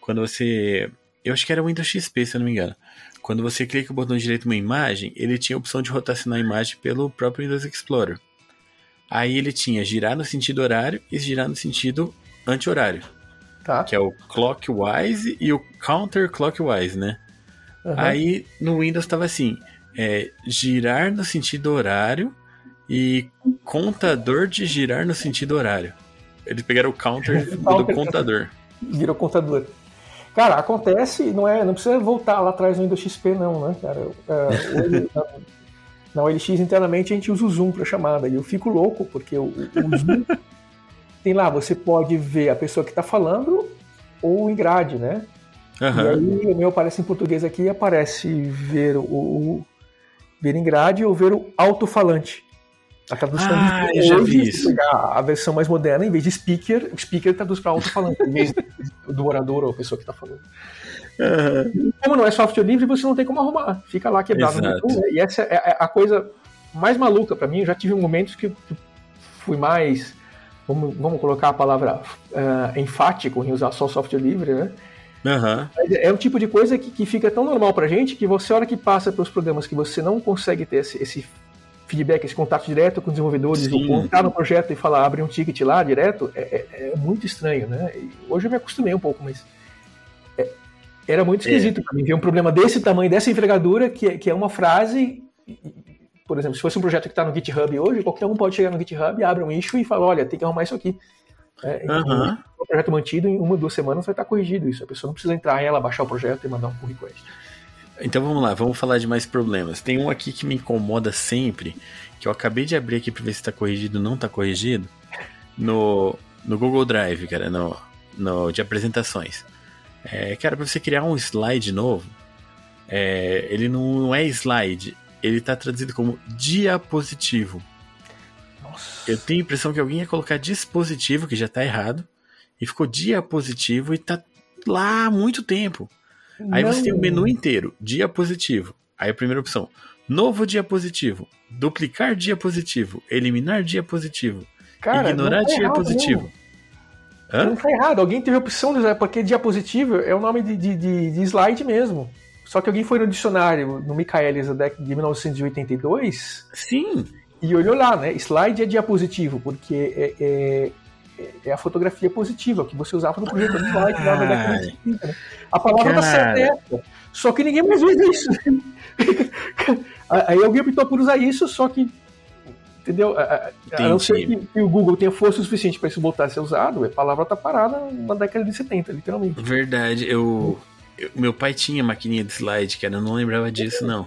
quando você, eu acho que era Windows XP, se eu não me engano. Quando você clica o botão direito numa imagem, ele tinha a opção de rotacionar a imagem pelo próprio Windows Explorer. Aí ele tinha girar no sentido horário e girar no sentido anti-horário, Tá? que é o clockwise e o counterclockwise, né? Aham. Aí no Windows tava assim: é, girar no sentido horário e contador de girar no sentido horário. Eles pegaram o counter do contador. Virou contador. Cara, acontece, não é, não precisa voltar lá atrás no Windows XP não, né, cara? É, hoje, na, OLX internamente a gente usa o Zoom para chamada e eu fico louco porque o, o Zoom tem lá, você pode ver a pessoa que está falando ou em grade, né? Uhum. E aí o meu aparece em português aqui aparece ver o, o ver em grade ou ver o alto-falante. A tradução ah, de eu já vi isso. pegar a versão mais moderna, em vez de speaker, o speaker traduz para alto-falante, em vez do orador ou a pessoa que está falando. Uhum. Como não é software livre, você não tem como arrumar. Fica lá quebrado no YouTube, né? E essa é a coisa mais maluca para mim. Eu já tive momentos que fui mais, vamos, vamos colocar a palavra uh, enfático em usar só software livre, né? Uhum. É um tipo de coisa que, que fica tão normal pra gente que você, a hora que passa pelos programas que você não consegue ter esse, esse feedback, esse contato direto com os desenvolvedores, Sim. ou entrar no projeto e falar, abre um ticket lá direto, é, é, é muito estranho, né? E hoje eu me acostumei um pouco, mas é, era muito esquisito é. para mim ver um problema desse tamanho, dessa envergadura, que, é, que é uma frase. Por exemplo, se fosse um projeto que está no GitHub hoje, qualquer um pode chegar no GitHub, abre um issue e fala, olha, tem que arrumar isso aqui. É, uhum. Um projeto mantido em uma, duas semanas vai estar corrigido isso. A pessoa não precisa entrar ela, baixar o projeto e mandar um pull request. Então vamos lá, vamos falar de mais problemas. Tem um aqui que me incomoda sempre, que eu acabei de abrir aqui para ver se está corrigido ou não está corrigido, no, no Google Drive, cara, no, no de apresentações. É, cara, para você criar um slide novo, é, ele não, não é slide, ele está traduzido como diapositivo. Nossa. Eu tenho a impressão que alguém ia colocar dispositivo, que já está errado, e ficou diapositivo e está lá há muito tempo. Aí Não. você tem o menu inteiro, diapositivo. Aí a primeira opção, novo diapositivo, duplicar diapositivo, eliminar diapositivo, Cara, ignorar tá diapositivo. Não tá errado, alguém teve a opção de usar, porque diapositivo é o nome de, de, de, de slide mesmo. Só que alguém foi no dicionário, no Michaelis, de 1982. Sim. E olhou lá, né? Slide é diapositivo, porque é, é é a fotografia positiva que você usava no projeto de slide lá na década de 50. Né? A palavra tá certa, só que ninguém mais usa isso. Aí alguém optou por usar isso, só que entendeu? A, não ser que, que, o Google tenha força suficiente para isso voltar a ser usado, a palavra tá parada na década de 70, literalmente. Verdade, eu, eu meu pai tinha maquininha de slide, cara, eu não lembrava disso não.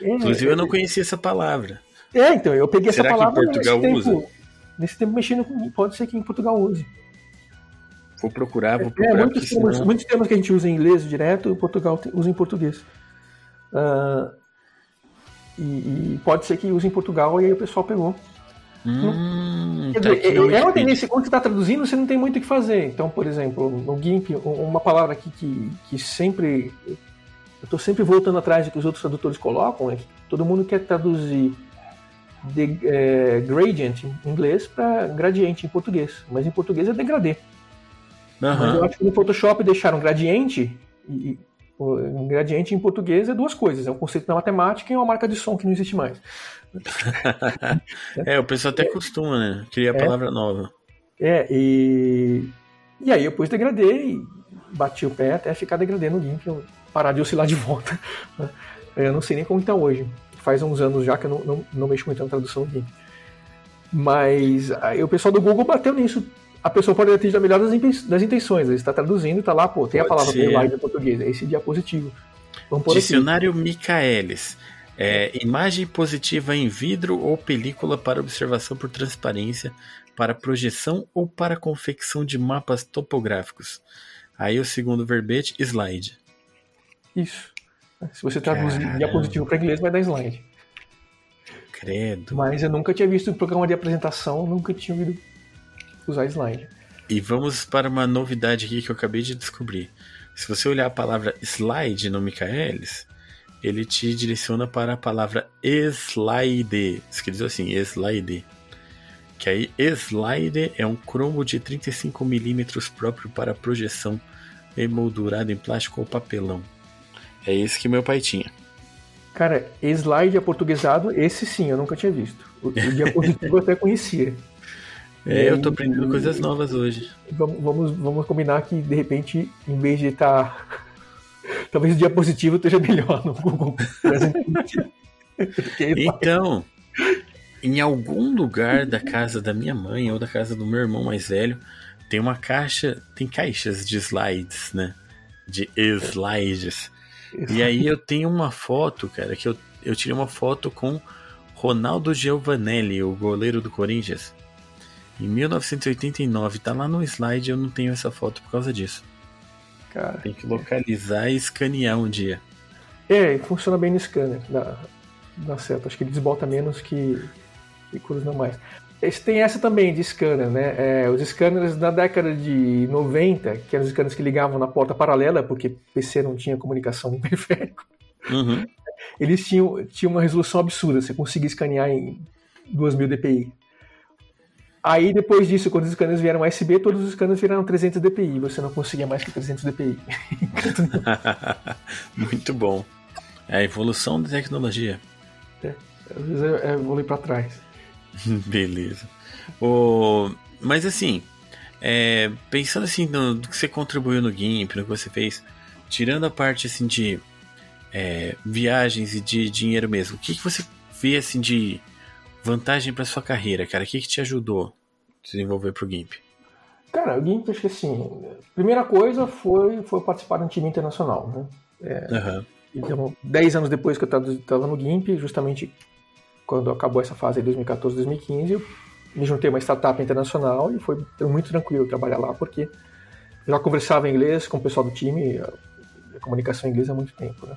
É, Inclusive eu não conhecia essa palavra. É, então eu peguei Será essa palavra que em Portugal usa? Nesse tempo mexendo com. Pode ser que em Portugal use. Vou procurar, vou é, procurar. É, muitos, termos, senão... muitos termos que a gente usa em inglês direto, o Portugal usa em português. Uh, e, e, pode ser que use em Portugal e aí o pessoal pegou. Hum, Quer tá é, é uma tendência, quando você está traduzindo, você não tem muito o que fazer. Então, por exemplo, no GIMP, uma palavra aqui que, que sempre. Eu estou sempre voltando atrás do que os outros tradutores colocam, é que todo mundo quer traduzir de, é, gradient em inglês para gradiente em português, mas em português é degradê. Uhum. Eu acho que no Photoshop deixaram gradiente e, o gradiente em português é duas coisas, é um conceito da matemática e uma marca de som que não existe mais. é, o pessoal até costuma, né? Criar é, palavra nova. É, e, e aí eu pus degradê e bati o pé até ficar degradê no GIMP, parar de oscilar de volta. Eu não sei nem como está hoje faz uns anos já que eu não, não, não mexo muito na tradução GIMP. Mas aí o pessoal do Google bateu nisso. A pessoa pode ter a melhor das intenções. Ele está traduzindo, está lá, pô, tem pode a palavra slide em português, é esse diapositivo. Dicionário aqui. Michaelis. É, imagem positiva em vidro ou película para observação por transparência, para projeção ou para confecção de mapas topográficos. Aí o segundo verbete, slide. Isso. Se você traduzir Caramba. diapositivo para inglês, vai dar slide. Credo. Mas eu nunca tinha visto um programa de apresentação, nunca tinha ouvido usar slide. E vamos para uma novidade aqui que eu acabei de descobrir. Se você olhar a palavra slide no Michaelis, ele te direciona para a palavra slide, escrito assim, slide. Que aí slide é um cromo de 35mm próprio para projeção emoldurado em plástico ou papelão. É esse que meu pai tinha. Cara, slide aportuguesado, esse sim, eu nunca tinha visto. O, o diapositivo eu até conhecia. É, eu tô aprendendo e, coisas novas hoje. Vamos, vamos, vamos combinar que, de repente, em vez de estar. Tá... Talvez o diapositivo esteja melhor no Google. então, em algum lugar da casa da minha mãe ou da casa do meu irmão mais velho, tem uma caixa, tem caixas de slides, né? de slides. E aí eu tenho uma foto, cara, que eu, eu tirei uma foto com Ronaldo Giovanelli, o goleiro do Corinthians. Em 1989, tá lá no slide, eu não tenho essa foto por causa disso. Cara, Tem que localizar e escanear um dia. é, funciona bem no scanner, dá, certo. Acho que ele desbota menos que, que cruza mais. Tem essa também de scanner, né? É, os scanners da década de 90, que eram os scanners que ligavam na porta paralela, porque PC não tinha comunicação no periférico, Uhum. eles tinham, tinham uma resolução absurda, você conseguia escanear em 2000 dpi. Aí depois disso, quando os scanners vieram USB, todos os scanners viraram 300 dpi, você não conseguia mais que 300 dpi. Muito bom. É a evolução da tecnologia. Às vezes eu, eu vou para trás. Beleza. O... Mas assim, é, pensando assim no, no que você contribuiu no GIMP, no que você fez, tirando a parte assim de é, viagens e de dinheiro mesmo, o que, que você vê assim de vantagem para sua carreira, cara? O que, que te ajudou a desenvolver pro GIMP? Cara, o GIMP, acho que assim, primeira coisa foi, foi participar de um time internacional, né? Aham. Então, 10 anos depois que eu estava no GIMP, justamente quando acabou essa fase aí, 2014, 2015, eu me juntei a uma startup internacional e foi muito tranquilo trabalhar lá, porque já conversava em inglês com o pessoal do time, a, comunicação em inglês há muito tempo, né?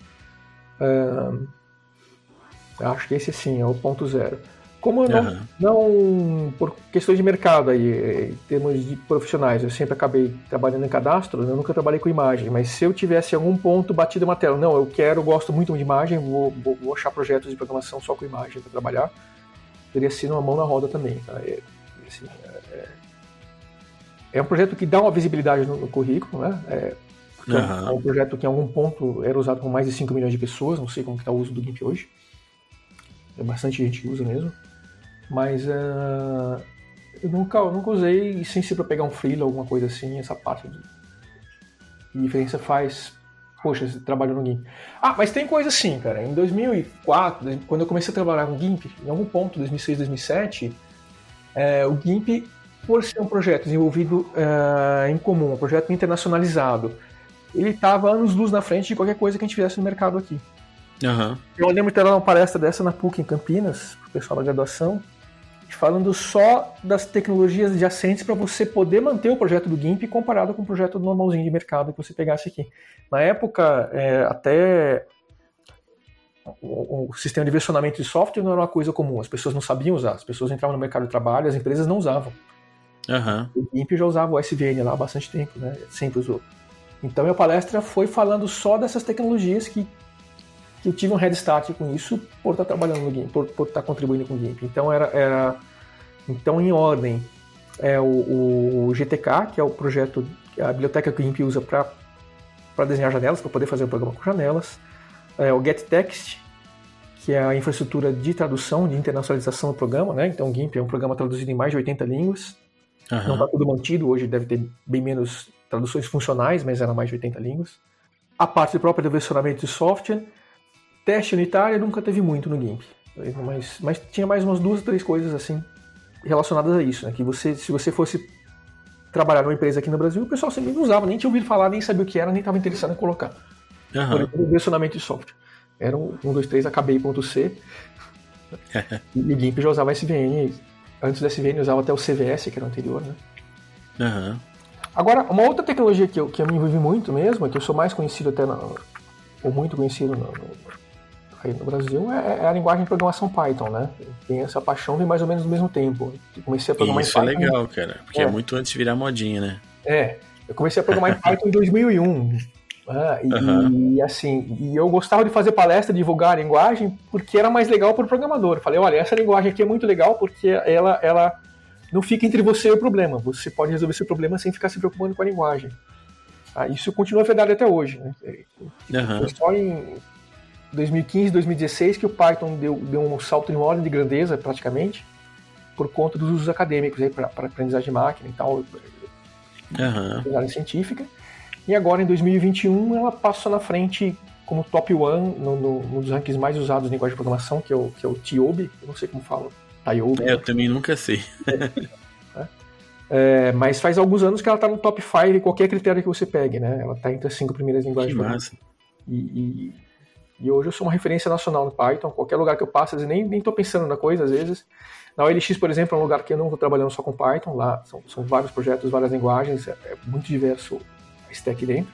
Acho que esse sim é o ponto zero. Como eu não, Aham. não, por questões de mercado aí, em termos de profissionais, eu sempre acabei trabalhando em cadastro, eu nunca trabalhei com imagem, mas se eu tivesse algum ponto batido uma tela, não, eu quero, gosto muito de imagem, vou, vou, vou achar projetos de programação só com imagem para trabalhar, teria sido uma mão na roda também. Tá? É, assim, é, é um projeto que dá uma visibilidade no, no currículo, né? É, porque é um- projeto que em algum ponto era usado por mais de 5 milhões de pessoas, não sei como está o uso do GIMP hoje. É bastante gente usa mesmo. Mas ah, eu nunca, eu nunca usei sem ser para pegar um freela alguma coisa assim, essa parte de que diferença faz. Poxa, você trabalhou no GIMP. Ah, mas tem coisa assim, cara. Em 2004, quando eu comecei a trabalhar com GIMP, em algum ponto, 2006, 2007, é, o GIMP, por ser um projeto desenvolvido ah, em comum, um projeto internacionalizado, ele estava anos luz na frente de qualquer coisa que a gente fizesse no mercado aqui. Aham. Eu lembro de ter uma palestra dessa na PUC em Campinas, pro pessoal da graduação, falando só das tecnologias adjacentes para você poder manter o projeto do GIMP comparado com o projeto normalzinho de mercado que você pegasse aqui. Na época, é, até o, o sistema de versionamento de software não era uma coisa comum, as pessoas não sabiam usar, as pessoas entravam no mercado de trabalho, as empresas não usavam. Aham. O GIMP já usava o SVN lá há bastante tempo, né? Sempre usou. Então minha palestra foi falando só dessas tecnologias que, que eu tive um head start com isso por estar trabalhando no GIMP, por, por estar contribuindo com o GIMP. Então era, era então em ordem é o, o GTK, que é o projeto, a biblioteca que o GIMP usa para desenhar janelas, para poder fazer o programa com janelas. É o GetText, que é a infraestrutura de tradução, de internacionalização do programa, né? Então o GIMP é um programa traduzido em mais de 80 línguas. Não Aham. está tudo mantido, hoje deve ter bem menos traduções funcionais, mas era mais de 80 línguas. A parte própria do versionamento de software. Teste unitário nunca teve muito no GIMP, mas, mas tinha mais umas duas, três coisas assim relacionadas a isso, né? Que você, se você fosse trabalhar numa empresa aqui no Brasil, o pessoal sempre não usava, nem tinha ouvido falar, nem sabia o que era, nem estava interessado em colocar. Por Aham. exemplo, o versionamento de software. Era um, um dois, três, acabei.c. e o GIMP já usava SVN. Antes do SVN usava até o CVS, que era o anterior, né? Aham. Agora, uma outra tecnologia que eu, que eu me envolvi muito mesmo, que eu sou mais conhecido até, na, ou muito conhecido no- aí no Brasil, é, é a linguagem de programação Python, né? Tem essa paixão vem mais ou menos no mesmo tempo. Eu comecei a programar Isso em é Python. legal, cara. Porque é. É. muito antes de virar modinha, né? É, eu comecei a programar em Python em 2001. Ah, e, Aham. e, assim, e eu gostava de fazer palestra, divulgar a linguagem, porque era mais legal para o programador. Eu falei, olha, essa linguagem aqui é muito legal porque ela, ela não fica entre você e o problema. Você pode resolver seu problema sem ficar se preocupando com a linguagem. Ah, isso continua verdade até hoje. Né? Foi só em 2015, 2016 que o Python deu, deu um salto em ordem de grandeza, praticamente, por conta dos usos acadêmicos para aprendizagem de máquina e tal, Aham. aprendizagem científica. E agora, em 2021, ela passa na frente como top one no, no, dos rankings mais usados de linguagem de programação, que é o, que é o TIOB, eu não sei como fala, TIOB. É, eu também nunca sei. É, mas faz alguns anos que ela está no top 5 em qualquer critério que você pegue, né? Ela está entre as cinco primeiras linguagens. Que massa. E, e, e, hoje eu sou uma referência nacional no Python. Qualquer lugar que eu passo, às vezes, nem, nem tô pensando na coisa, às vezes. Na OLX, por exemplo, é um lugar que eu não estou trabalhando só com Python. Lá são, são vários projetos, várias linguagens. É, é muito diverso a stack dentro.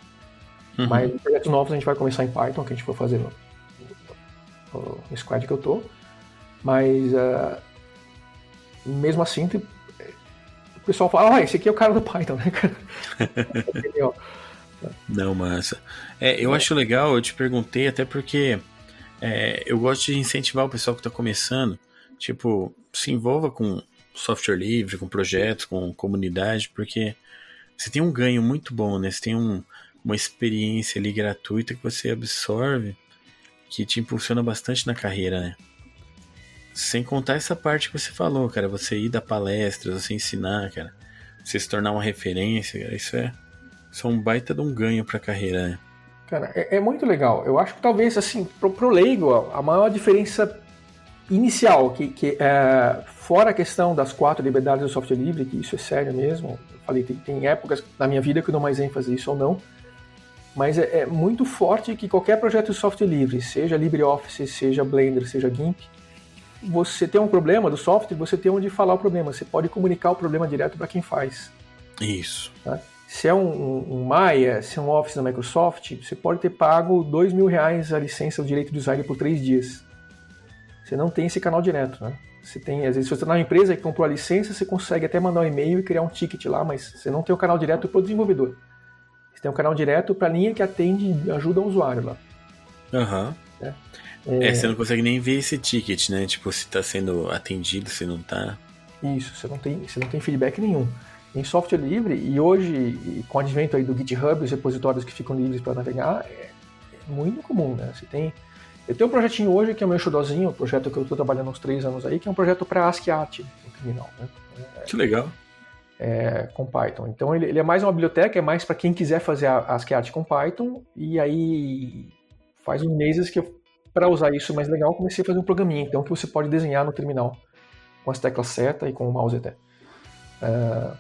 Uhum. Mas projetos novos a gente vai começar em Python, que a gente for fazer no, no, no squad que eu tô. Mas uh, mesmo assim, o pessoal fala, ah, esse aqui é o cara do Python, né, cara? Não, massa. É, eu acho legal, eu te perguntei até porque é, eu gosto de incentivar o pessoal que está começando, tipo, se envolva com software livre, com projetos, com comunidade, porque você tem um ganho muito bom, né? Você tem um, uma experiência ali gratuita que você absorve que te impulsiona bastante na carreira, né? Sem contar essa parte que você falou, cara, você ir dar palestras, você ensinar, cara, você se tornar uma referência, cara, isso é, isso é um baita de um ganho pra carreira, né? Cara, é, é muito legal. Eu acho que talvez, assim, pro, pro leigo, a maior diferença inicial, que, que é, fora a questão das quatro liberdades do software livre, que isso é sério mesmo, eu falei, tem, tem épocas na minha vida que eu dou mais ênfase a isso ou não, mas é, é, muito forte que qualquer projeto de software livre, seja LibreOffice, seja Blender, seja GIMP, você tem um problema do software, você tem onde falar o problema. Você pode comunicar o problema direto para quem faz. Isso. Tá? Se é um, um, Maya, se é um Office da Microsoft, você pode ter pago dois mil reais a licença do direito de design por três dias. Você não tem esse canal direto, né? Você tem, às vezes, se você está na empresa que comprou a licença, você consegue até mandar um e-mail e criar um ticket lá, mas você não tem o canal direto para o desenvolvedor. Tem um canal direto para a linha que atende e ajuda o usuário lá. Aham. Uhum. É. é. você não consegue nem ver esse ticket, né? Tipo, se está sendo atendido, se não está. Isso, você não tem, você não tem feedback nenhum. Em software livre, e hoje, com o advento aí do GitHub, os repositórios que ficam livres para navegar, é, é, muito comum, né? Você tem. Eu tenho um projetinho hoje que é o meu xodozinho, um projeto que eu estou trabalhando há uns três anos aí, que é um projeto para ASCII Art no terminal. Né? Que legal é, com Python. Então ele, ele, é mais uma biblioteca, é mais para quem quiser fazer a ASCII Art com Python. E aí faz uns meses que para usar isso mais legal, comecei a fazer um programinha, então que você pode desenhar no terminal com as teclas seta e com o mouse até. Uh,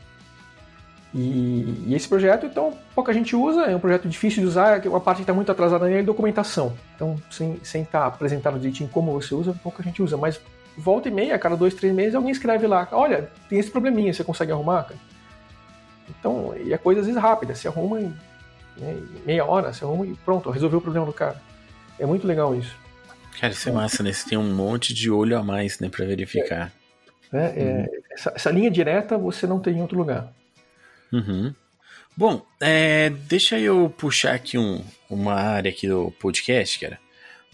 e, e, esse projeto, então, pouca gente usa, é um projeto difícil de usar, uma parte que está muito atrasada nele é documentação. Então, sem estar sem tá apresentado direitinho como você usa, pouca gente usa, mas volta e meia, a cada dois, três meses, alguém escreve lá, olha, tem esse probleminha, você consegue arrumar? Cara? Então, e a coisa às vezes rápida, você arruma em, né, em meia hora, você arruma e pronto, resolveu o problema do cara. É muito legal isso. Cara, isso é massa, né? Você tem um monte de olho a mais, né, pra verificar. É, é, é essa, essa, linha direta você não tem em outro lugar. Uhum. Bom, é, deixa eu puxar aqui um, uma área aqui do podcast, cara.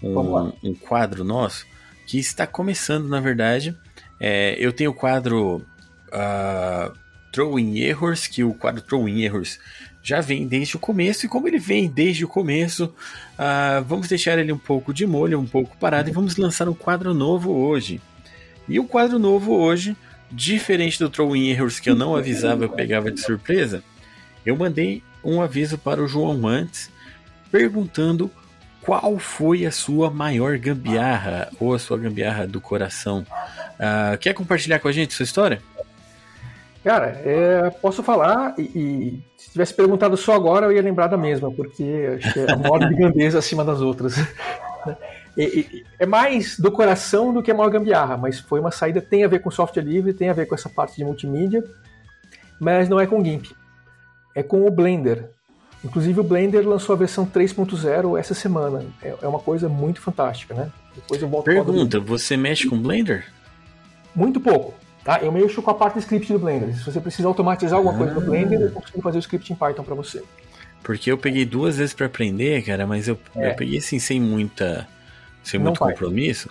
Um, um quadro nosso que está começando, na verdade. É, eu tenho o quadro uh, Throwing Errors, que o quadro Throwing Errors já vem desde o começo, e como ele vem desde o começo, uh, vamos deixar ele um pouco de molho, um pouco parado, e vamos lançar um quadro novo hoje. E o quadro novo hoje, diferente do Throwing Errors que eu não avisava, eu pegava de surpresa, eu mandei um aviso para o João antes, perguntando qual foi a sua maior gambiarra ou a sua gambiarra do coração? Uh, quer compartilhar com a gente sua história? Cara, é, posso falar e, e, se tivesse perguntado só agora eu ia lembrar da mesma, porque acho que é a maior de grandeza acima das outras. é mais do coração do que a maior gambiarra, mas foi uma saída, tem a ver com software livre, tem a ver com essa parte de multimídia, mas não é com GIMP. É com o Blender. Inclusive o Blender lançou a versão 3.0 essa semana. É, é uma coisa muito fantástica, né? Depois eu volto Pergunta, você mexe com Blender? Muito pouco. Tá? Eu mexo com a parte do script do Blender. Se você precisa automatizar alguma ah. coisa no Blender, eu consigo fazer o script em Python para você. Porque eu peguei duas vezes para aprender, cara, mas eu, é. eu peguei assim sem muita sem muito compromisso.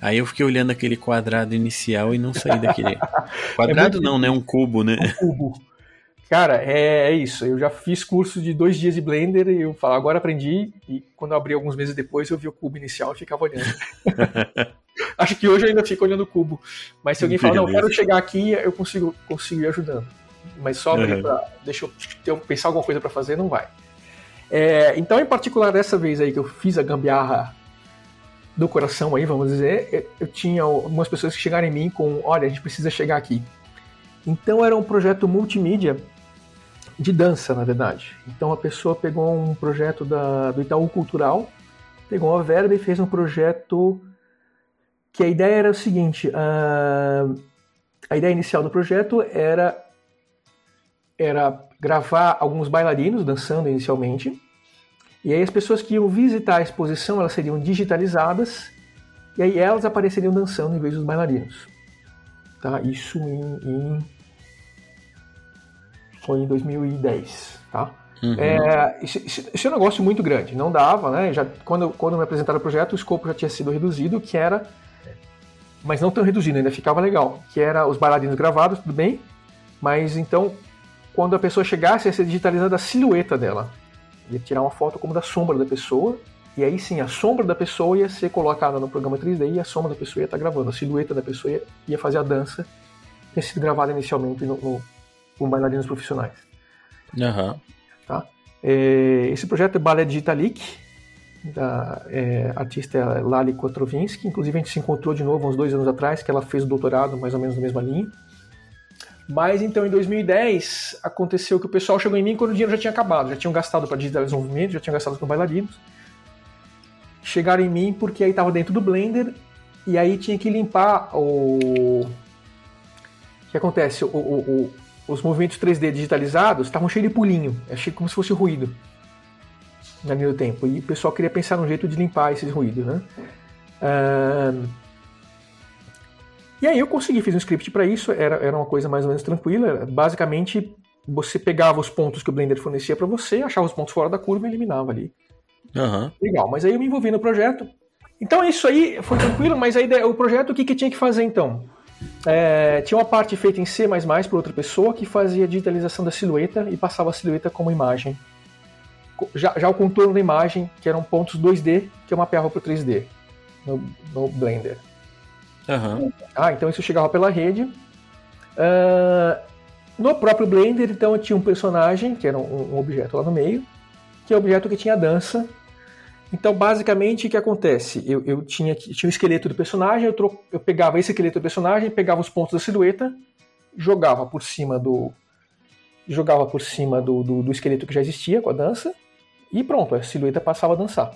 Aí eu fiquei olhando aquele quadrado inicial e não saí daquele. quadrado é não, né? Um cubo, né? Um cubo. Cara, é, é, isso. Eu já fiz curso de dois dias de Blender e eu falo, agora aprendi. E quando eu abri alguns meses depois, eu vi o cubo inicial e ficava olhando. Acho que hoje eu ainda fico olhando o cubo. Mas se alguém fala, não, eu quero chegar aqui, eu consigo, consigo ir ajudando. Mas só abrir uhum. pra. Deixa eu ter, pensar alguma coisa para fazer, não vai. É, então, em particular, dessa vez aí que eu fiz a gambiarra do coração aí, vamos dizer, eu, eu tinha algumas pessoas que chegaram em mim com, olha, a gente precisa chegar aqui. Então era um projeto multimídia de dança, na verdade. Então a pessoa pegou um projeto da, do Itaú Cultural, pegou uma verba e fez um projeto que a ideia era o seguinte: a, a ideia inicial do projeto era era gravar alguns bailarinos dançando inicialmente. E aí as pessoas que iam visitar a exposição, elas seriam digitalizadas e aí elas apareceriam dançando em vez dos bailarinos. Tá? Isso em, em foi em 2010, tá? Uhum. É, esse, esse, é um negócio muito grande, não dava, né? Já, quando, quando me apresentaram o projeto, o escopo já tinha sido reduzido, que era, mas não tão reduzido, ainda ficava legal, que era os bailarinos gravados, tudo bem, mas então quando a pessoa chegasse, ia ser digitalizada a silhueta dela. Ia tirar uma foto como da sombra da pessoa, e aí sim, a sombra da pessoa ia ser colocada no programa 3D e a sombra da pessoa ia estar gravando. A silhueta da pessoa ia, ia fazer a dança que tinha sido gravada inicialmente no, no, com bailarinos profissionais. Uhum. Tá? É, esse projeto é Ballet Digitalic, da é, artista Lali Kotrovinsky. Inclusive, a gente se encontrou de novo uns dois anos atrás, que ela fez o doutorado mais ou menos na mesma linha. Mas então em 2010 aconteceu que o pessoal chegou em mim quando o dinheiro já tinha acabado, já tinham gastado para digitalizar os movimentos, já tinham gastado com bailarinos. Chegaram em mim porque aí estava dentro do Blender e aí tinha que limpar o. O que acontece? O, o, o, os movimentos 3D digitalizados estavam cheios de pulinho, achei como se fosse ruído na linha do tempo. E o pessoal queria pensar num jeito de limpar esses ruídos, né? Uh, e aí eu consegui, fiz um script para isso, era, era uma coisa mais ou menos tranquila. Basicamente, você pegava os pontos que o Blender fornecia para você, achava os pontos fora da curva e eliminava ali. Uhum. Legal, mas aí eu me envolvi no projeto. Então isso aí foi tranquilo, mas aí o projeto o que, que tinha que fazer então? É, tinha uma parte feita em C++ por outra pessoa que fazia a digitalização da silhueta e passava a silhueta como imagem. Já, já o contorno da imagem, que eram pontos 2D, que eu mapeava para o 3D no, no Blender. Uhum. Ah, então isso chegava pela rede. Uh, no próprio Blender, então, eu tinha um personagem, que era um, um, objeto lá no meio, que é o um objeto que tinha dança. Então, basicamente, o que acontece? Eu, eu tinha, tinha o esqueleto do personagem, eu, tro... eu pegava esse esqueleto do personagem, pegava os pontos da silhueta, jogava por cima do. jogava por cima do, do, do esqueleto que já existia com a dança, e pronto, a silhueta passava a dançar.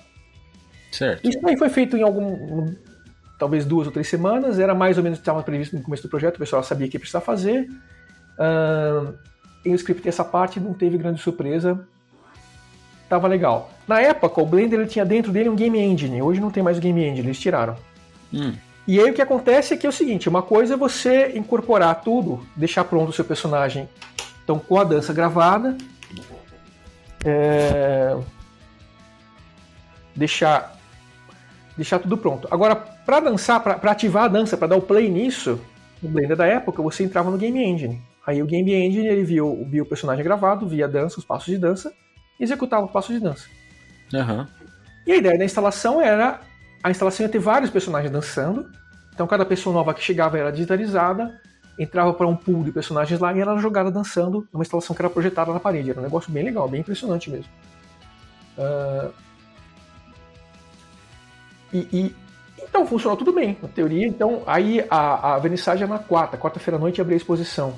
Certo. Isso aí foi feito em algum talvez duas ou três semanas, era mais ou menos o que estava previsto no começo do projeto, o pessoal sabia que precisava fazer. Uh, eu scriptei essa parte, não teve grande surpresa, estava legal. Na época, o Blender ele tinha dentro dele um Game Engine, hoje não tem mais o Game Engine, eles tiraram. Hum. E aí o que acontece é que é o seguinte, uma coisa é você incorporar tudo, deixar pronto o seu personagem, então com a dança gravada, é... deixar deixar tudo pronto. Agora, para dançar, para ativar a dança, para dar o play nisso, no Blender da época, você entrava no Game Engine. Aí o Game Engine ele viu, viu o personagem gravado, via a dança, os passos de dança, e executava os passos de dança. Uhum. E a ideia da instalação era a instalação ia ter vários personagens dançando. Então cada pessoa nova que chegava era digitalizada, entrava para um pool de personagens lá e era jogada dançando numa instalação que era projetada na parede. Era um negócio bem legal, bem impressionante mesmo. Uh, e, e, então funcionou tudo bem, na teoria. Então aí a, a vernissagem era na quarta, quarta-feira à noite abria a exposição.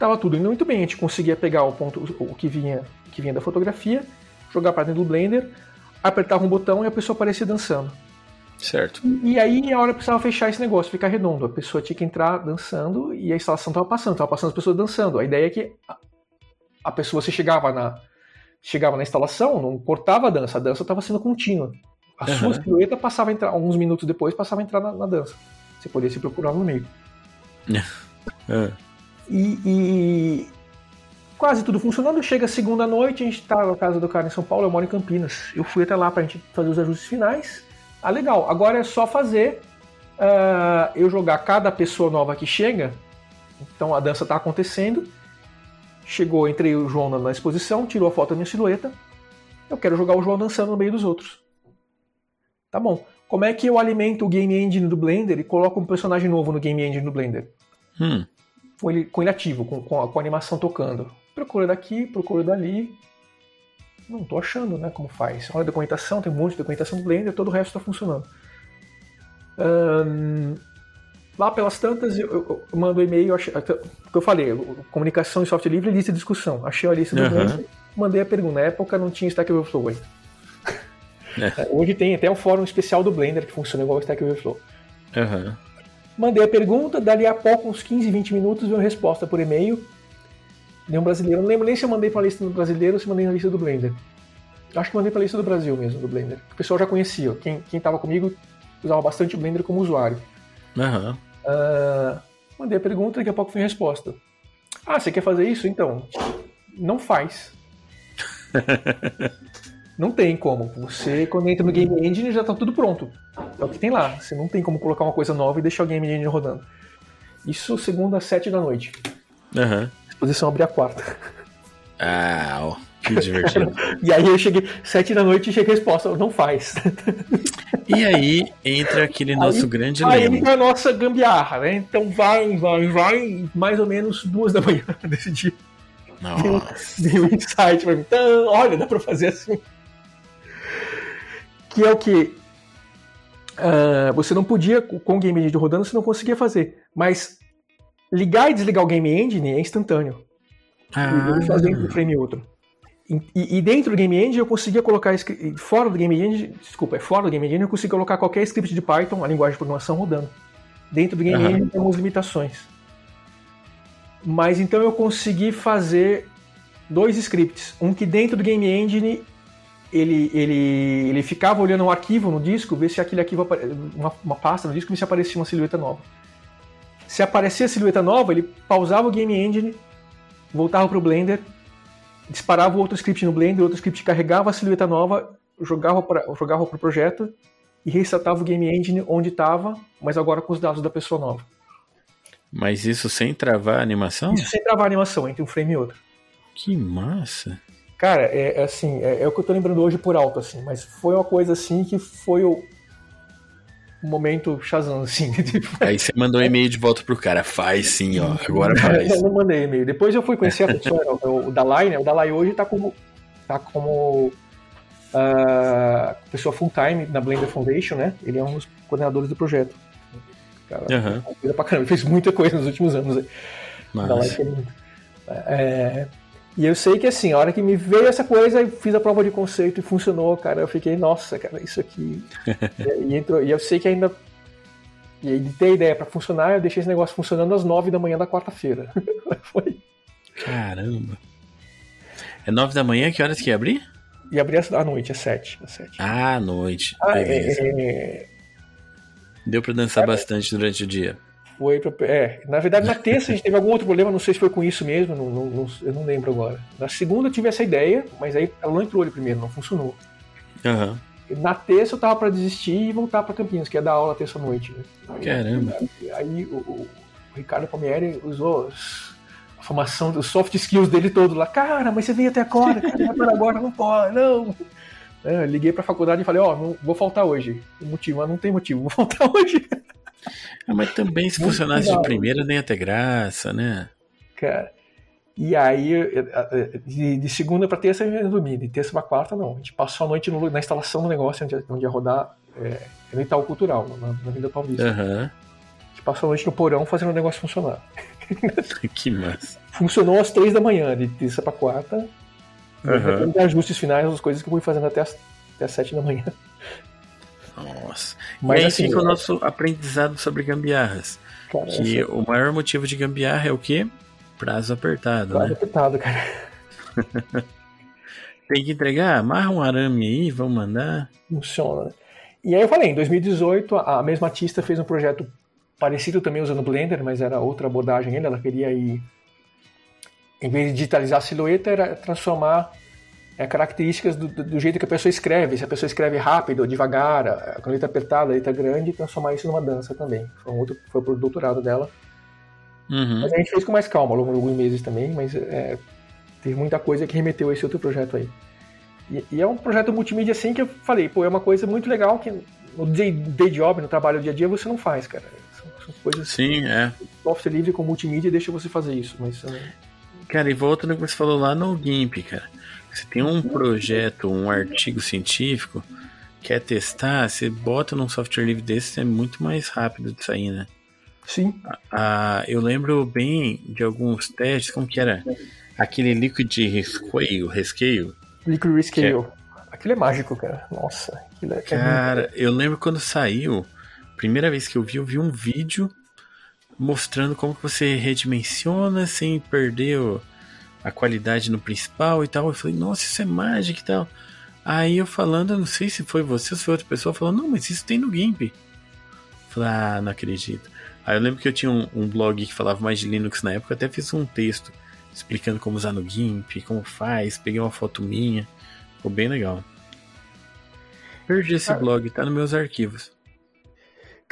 Tava tudo indo muito bem, a gente conseguia pegar o ponto, o que vinha, o que vinha da fotografia, jogar para dentro do Blender, apertava um botão e a pessoa aparecia dançando. Certo. E, e aí a hora precisava fechar esse negócio, ficar redondo. A pessoa tinha que entrar dançando e a instalação estava passando, estava passando as pessoas dançando. A ideia é que a, a pessoa se chegava na chegava na instalação, não cortava a dança, a dança estava sendo contínua. A uhum. sua silhueta passava a entrar, alguns minutos depois, passava a entrar na, na dança. Você poderia se procurar no meio. É. E, e, quase tudo funcionando. Chega segunda noite, a gente tá na casa do cara em São Paulo, eu moro em Campinas. Eu fui até lá pra gente fazer os ajustes finais. Ah, legal. Agora é só fazer uh, eu jogar cada pessoa nova que chega. Então a dança tá acontecendo. Chegou, entrei o João na exposição, tirou a foto da minha silhueta. Eu quero jogar o João dançando no meio dos outros. Tá bom. Como é que eu alimento o Game Engine do Blender e coloco um personagem novo no Game Engine do Blender? Hum. Com, ele, com ele ativo, com, com, a, com a animação tocando. Procura daqui, procura dali. Não tô achando, né, como faz. Olha a documentação, tem um monte de documentação do Blender, todo o resto está funcionando. Lá pelas tantas, eu, eu, eu mando um e-mail, que eu falei, comunicação e software livre, lista de discussão. Achei a lista do uhum. mandei a pergunta. Na época não tinha Stack Overflow ainda. É. Hoje tem até um fórum especial do Blender que funciona igual o Stack Overflow. Uhum. Mandei a pergunta, dali a pouco, uns 15, 20 minutos, veio uma resposta por e-mail. Nenhum brasileiro. Não lembro nem se eu mandei para a lista do brasileiro ou se mandei na lista do Blender. Acho que mandei para a lista do Brasil mesmo, do Blender. O pessoal já conhecia. Quem, quem tava comigo usava bastante o Blender como usuário. Uhum. Uh, mandei a pergunta, daqui a pouco foi a resposta. Ah, você quer fazer isso? Então, não faz. não tem como. Você, quando entra no Game Engine, já está tudo pronto. É o que tem lá. Você não tem como colocar uma coisa nova e deixar o Game Engine rodando. Isso segunda às sete da noite. Uhum. A exposição abrir a quarta. Ah, ó. Que divertido. e aí eu cheguei, sete da noite e cheguei a resposta, não faz. e aí entra aquele nosso aí, grande aí lema. Aí entra a nossa gambiarra, né? Então vai, vai, vai, mais ou menos duas da manhã desse dia. Nossa. Deu um insight pra mim. Então, olha, dá pra fazer assim. Que é o que? Uh, você não podia, com o Game Engine rodando, você não conseguia fazer. Mas ligar e desligar o Game Engine é instantâneo. Ah. E fazer um frame outro. E, e, dentro do Game Engine eu conseguia colocar fora do Game Engine, desculpa, é fora do Game Engine eu conseguia colocar qualquer script de Python, a linguagem de programação rodando. Dentro do Game uhum. Engine tem algumas limitações. Mas então eu consegui fazer dois scripts, um que dentro do Game Engine ele, ele, ele ficava olhando um arquivo no disco, ver se aquele arquivo uma, uma pasta no disco, ver se aparecia uma silhueta nova. Se aparecia a silhueta nova, ele pausava o Game Engine, voltava para o Blender disparava outro script no Blender, outro script carregava a silhueta nova, jogava para jogava o pro projeto e restartava o game engine onde estava, mas agora com os dados da pessoa nova. Mas isso sem travar a animação? Isso sem travar a animação entre um frame e outro. Que massa! Cara, é, é assim, é, é, o que eu tô lembrando hoje por alto, assim, mas foi uma coisa assim que foi o, momento Shazam, assim. Tipo... Aí você mandou um e-mail de volta pro cara, faz sim, ó, agora faz. eu não mandei e-mail. Depois eu fui conhecer a pessoa, o, o Dalai, né? O Dalai hoje tá como, tá como uh, pessoa full-time na Blender Foundation, né? Ele é um dos coordenadores do projeto. Cara, uhum. coisa pra caramba, ele fez muita coisa nos últimos anos. Aí. Dalai, é, é e eu sei que assim, a hora que me veio essa coisa, eu fiz a prova de conceito e funcionou, cara. Eu fiquei, nossa, cara, isso aqui. e, entrou, e eu sei que ainda. E aí, ideia para funcionar, eu deixei esse negócio funcionando às nove da manhã da quarta-feira. Foi. Caramba. É nove da manhã? Que horas que ia abrir? Ia abrir à noite, às sete. Às sete. Ah, à noite. Ah, Beleza. É, é... Deu para dançar bastante durante o dia. Foi pra, é, na verdade, na terça a gente teve algum outro problema, não sei se foi com isso mesmo, não, não, não, eu não lembro agora. Na segunda eu tive essa ideia, mas aí ela não entrou ali primeiro, não funcionou. Uhum. Na terça eu tava para desistir e voltar para Campinas, que ia dar aula terça-noite. Né? Caramba. Aí, aí o, o, Ricardo Palmieri usou a formação dos soft skills dele todo lá. Cara, mas você veio até agora, cara, agora não pode, não. É, liguei pra faculdade e falei, ó, oh, vou faltar hoje. O motivo, mas não tem motivo, vou faltar hoje. Ah, mas também se Muito funcionasse legal. de primeira nem ter graça, né? Cara. E aí, de, de segunda para terça eu ia dormir, de terça para quarta não. A gente passou a noite no, na instalação do negócio, onde, onde ia rodar é, no Itaú Cultural, na, na Vida Paulista. Uhum. A gente passou a noite no porão fazendo o negócio funcionar. que massa. Funcionou às três da manhã, de terça para quarta. Uhum. ajustes finais, as coisas que eu fui fazendo até as, até as sete da manhã. Nossa. Mas e aí assim, fica o nosso aprendizado sobre gambiarras. Cara, que essa... o maior motivo de gambiarra é o quê? Prazo apertado, Prazo né? apertado, cara. Tem que entregar? Amarra um arame aí, vamos mandar. Funciona. E aí eu falei, em 2018 a mesma artista fez um projeto parecido também usando Blender, mas era outra abordagem ainda. Ela queria ir, em vez de digitalizar a silhueta, era transformar é, características do, do, jeito que a pessoa escreve. Se a pessoa escreve rápido devagar, com a letra apertada, a letra grande, transformar isso numa dança também. Foi, um outro, foi pro doutorado dela. Uhum. Mas a gente fez com mais calma ao longo de alguns meses também, mas é, teve muita coisa que remeteu a esse outro projeto aí. E, e, é um projeto multimídia assim que eu falei, pô, é uma coisa muito legal que no day, day job, no trabalho dia a dia, você não faz, cara. São, são coisas. Sim, é. Software livre com multimídia deixa você fazer isso, mas. É, cara, e volta no que você falou lá no GIMP, cara. Você tem um projeto, um artigo científico, quer testar, você bota num software livre desse, é muito mais rápido de sair, né? Sim. Ah, eu lembro bem de alguns testes, como que era? Aquele Liquid Rescale, Rescale. Liquid Rescale. Aquilo é mágico, cara. Nossa, aquilo é, é Cara, eu lembro quando saiu, primeira vez que eu vi, eu vi um vídeo mostrando como que você redimensiona sem perder o- a qualidade no principal e tal. Eu falei, nossa, isso é mágica e tal. Aí eu falando, eu não sei se foi você ou se foi outra pessoa, falando, não, mas isso tem no GIMP. Eu falei, ah, não acredito. Aí eu lembro que eu tinha um, um blog que falava mais de Linux na época, até fiz um texto explicando como usar no GIMP, como faz, peguei uma foto minha. Ficou bem legal. Perdi esse Ah. blog, tá nos meus arquivos.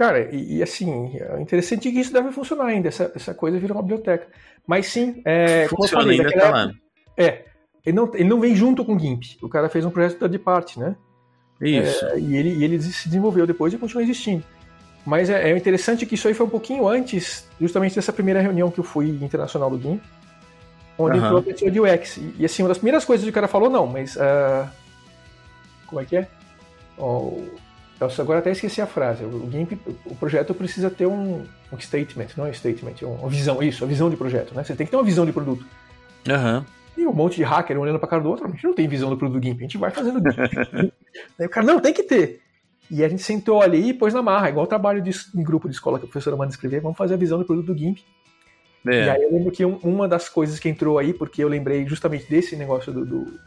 Cara, e, e, assim, é interessante que isso deve funcionar ainda, essa, essa coisa vira uma biblioteca. Mas sim, é, Funciona falei, ainda, tá lá. época- É, ele não, ele não vem junto com o GIMP. O cara fez um projeto de parte, né? Isso. É, e, ele, e ele se desenvolveu depois e continua existindo. Mas é, é interessante que isso aí foi um pouquinho antes, justamente dessa primeira reunião que eu fui internacional do GIMP, onde Aham. entrou a pessoa de UX. E, e, assim, uma das primeiras coisas que o cara falou, não, mas. ah, como é que é? Ó, eu agora até esqueci a frase. O GIMP, o projeto precisa ter um, um statement, não é statement, é uma visão, isso, a visão de projeto, né? Você tem que ter uma visão de produto. Aham. E um monte de hacker olhando pra cara do outro, a gente não tem visão do produto do GIMP, a gente vai fazendo GIMP. Aí o cara, não, tem que ter. E a gente sentou ali e pôs na marra, igual o trabalho de, em grupo de escola que a professora manda escrever, vamos fazer a visão do produto do GIMP. É. E aí eu lembro que um- uma das coisas que entrou aí, porque eu lembrei justamente desse negócio do, do-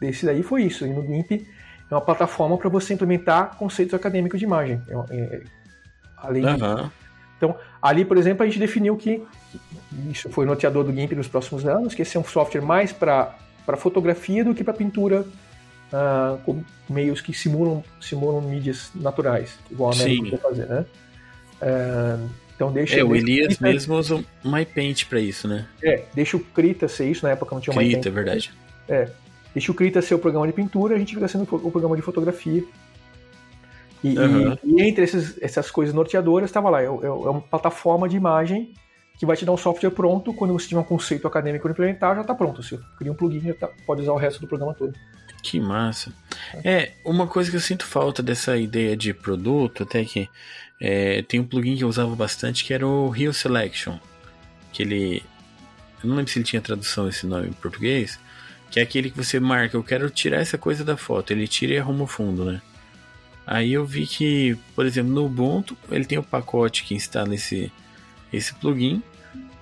desse daí, foi isso. E no GIMP é uma plataforma para você implementar conceitos acadêmicos de imagem. É- é- além de Aham. Ali, por exemplo, a gente definiu que, isso foi norteador do GIMP nos próximos anos, que esse é um software mais para fotografia do que para pintura ah, com meios que simulam, simulam mídias naturais, igual a. América fazer, né? Ah, então deixa, É, o Elias Krita- mesmo usa o MyPaint pra isso, né? É, deixa o Krita ser isso, na época não tinha mais Krita, é verdade. Deixa o Krita ser o programa de pintura, a gente fica sendo o programa de fotografia. E, e- Aham. e entre esses- essas coisas norteadoras, estava lá, é, é- é uma plataforma de imagem que vai te dar um software pronto, quando você tiver um conceito acadêmico para implementar, já está pronto. Você cria um plugin, já tá- pode usar o resto do programa todo. Que massa. É, uma coisa que eu sinto falta dessa ideia de produto, até que é, tem um plugin que eu usava bastante que era o Rio Selection. Que ele. Eu não lembro se ele tinha tradução esse nome em português. Que é aquele que você marca, eu quero tirar essa coisa da foto. Ele tira e arruma o fundo, né? Aí eu vi que, por exemplo, no Ubuntu, ele tem o pacote que instala esse, esse plugin,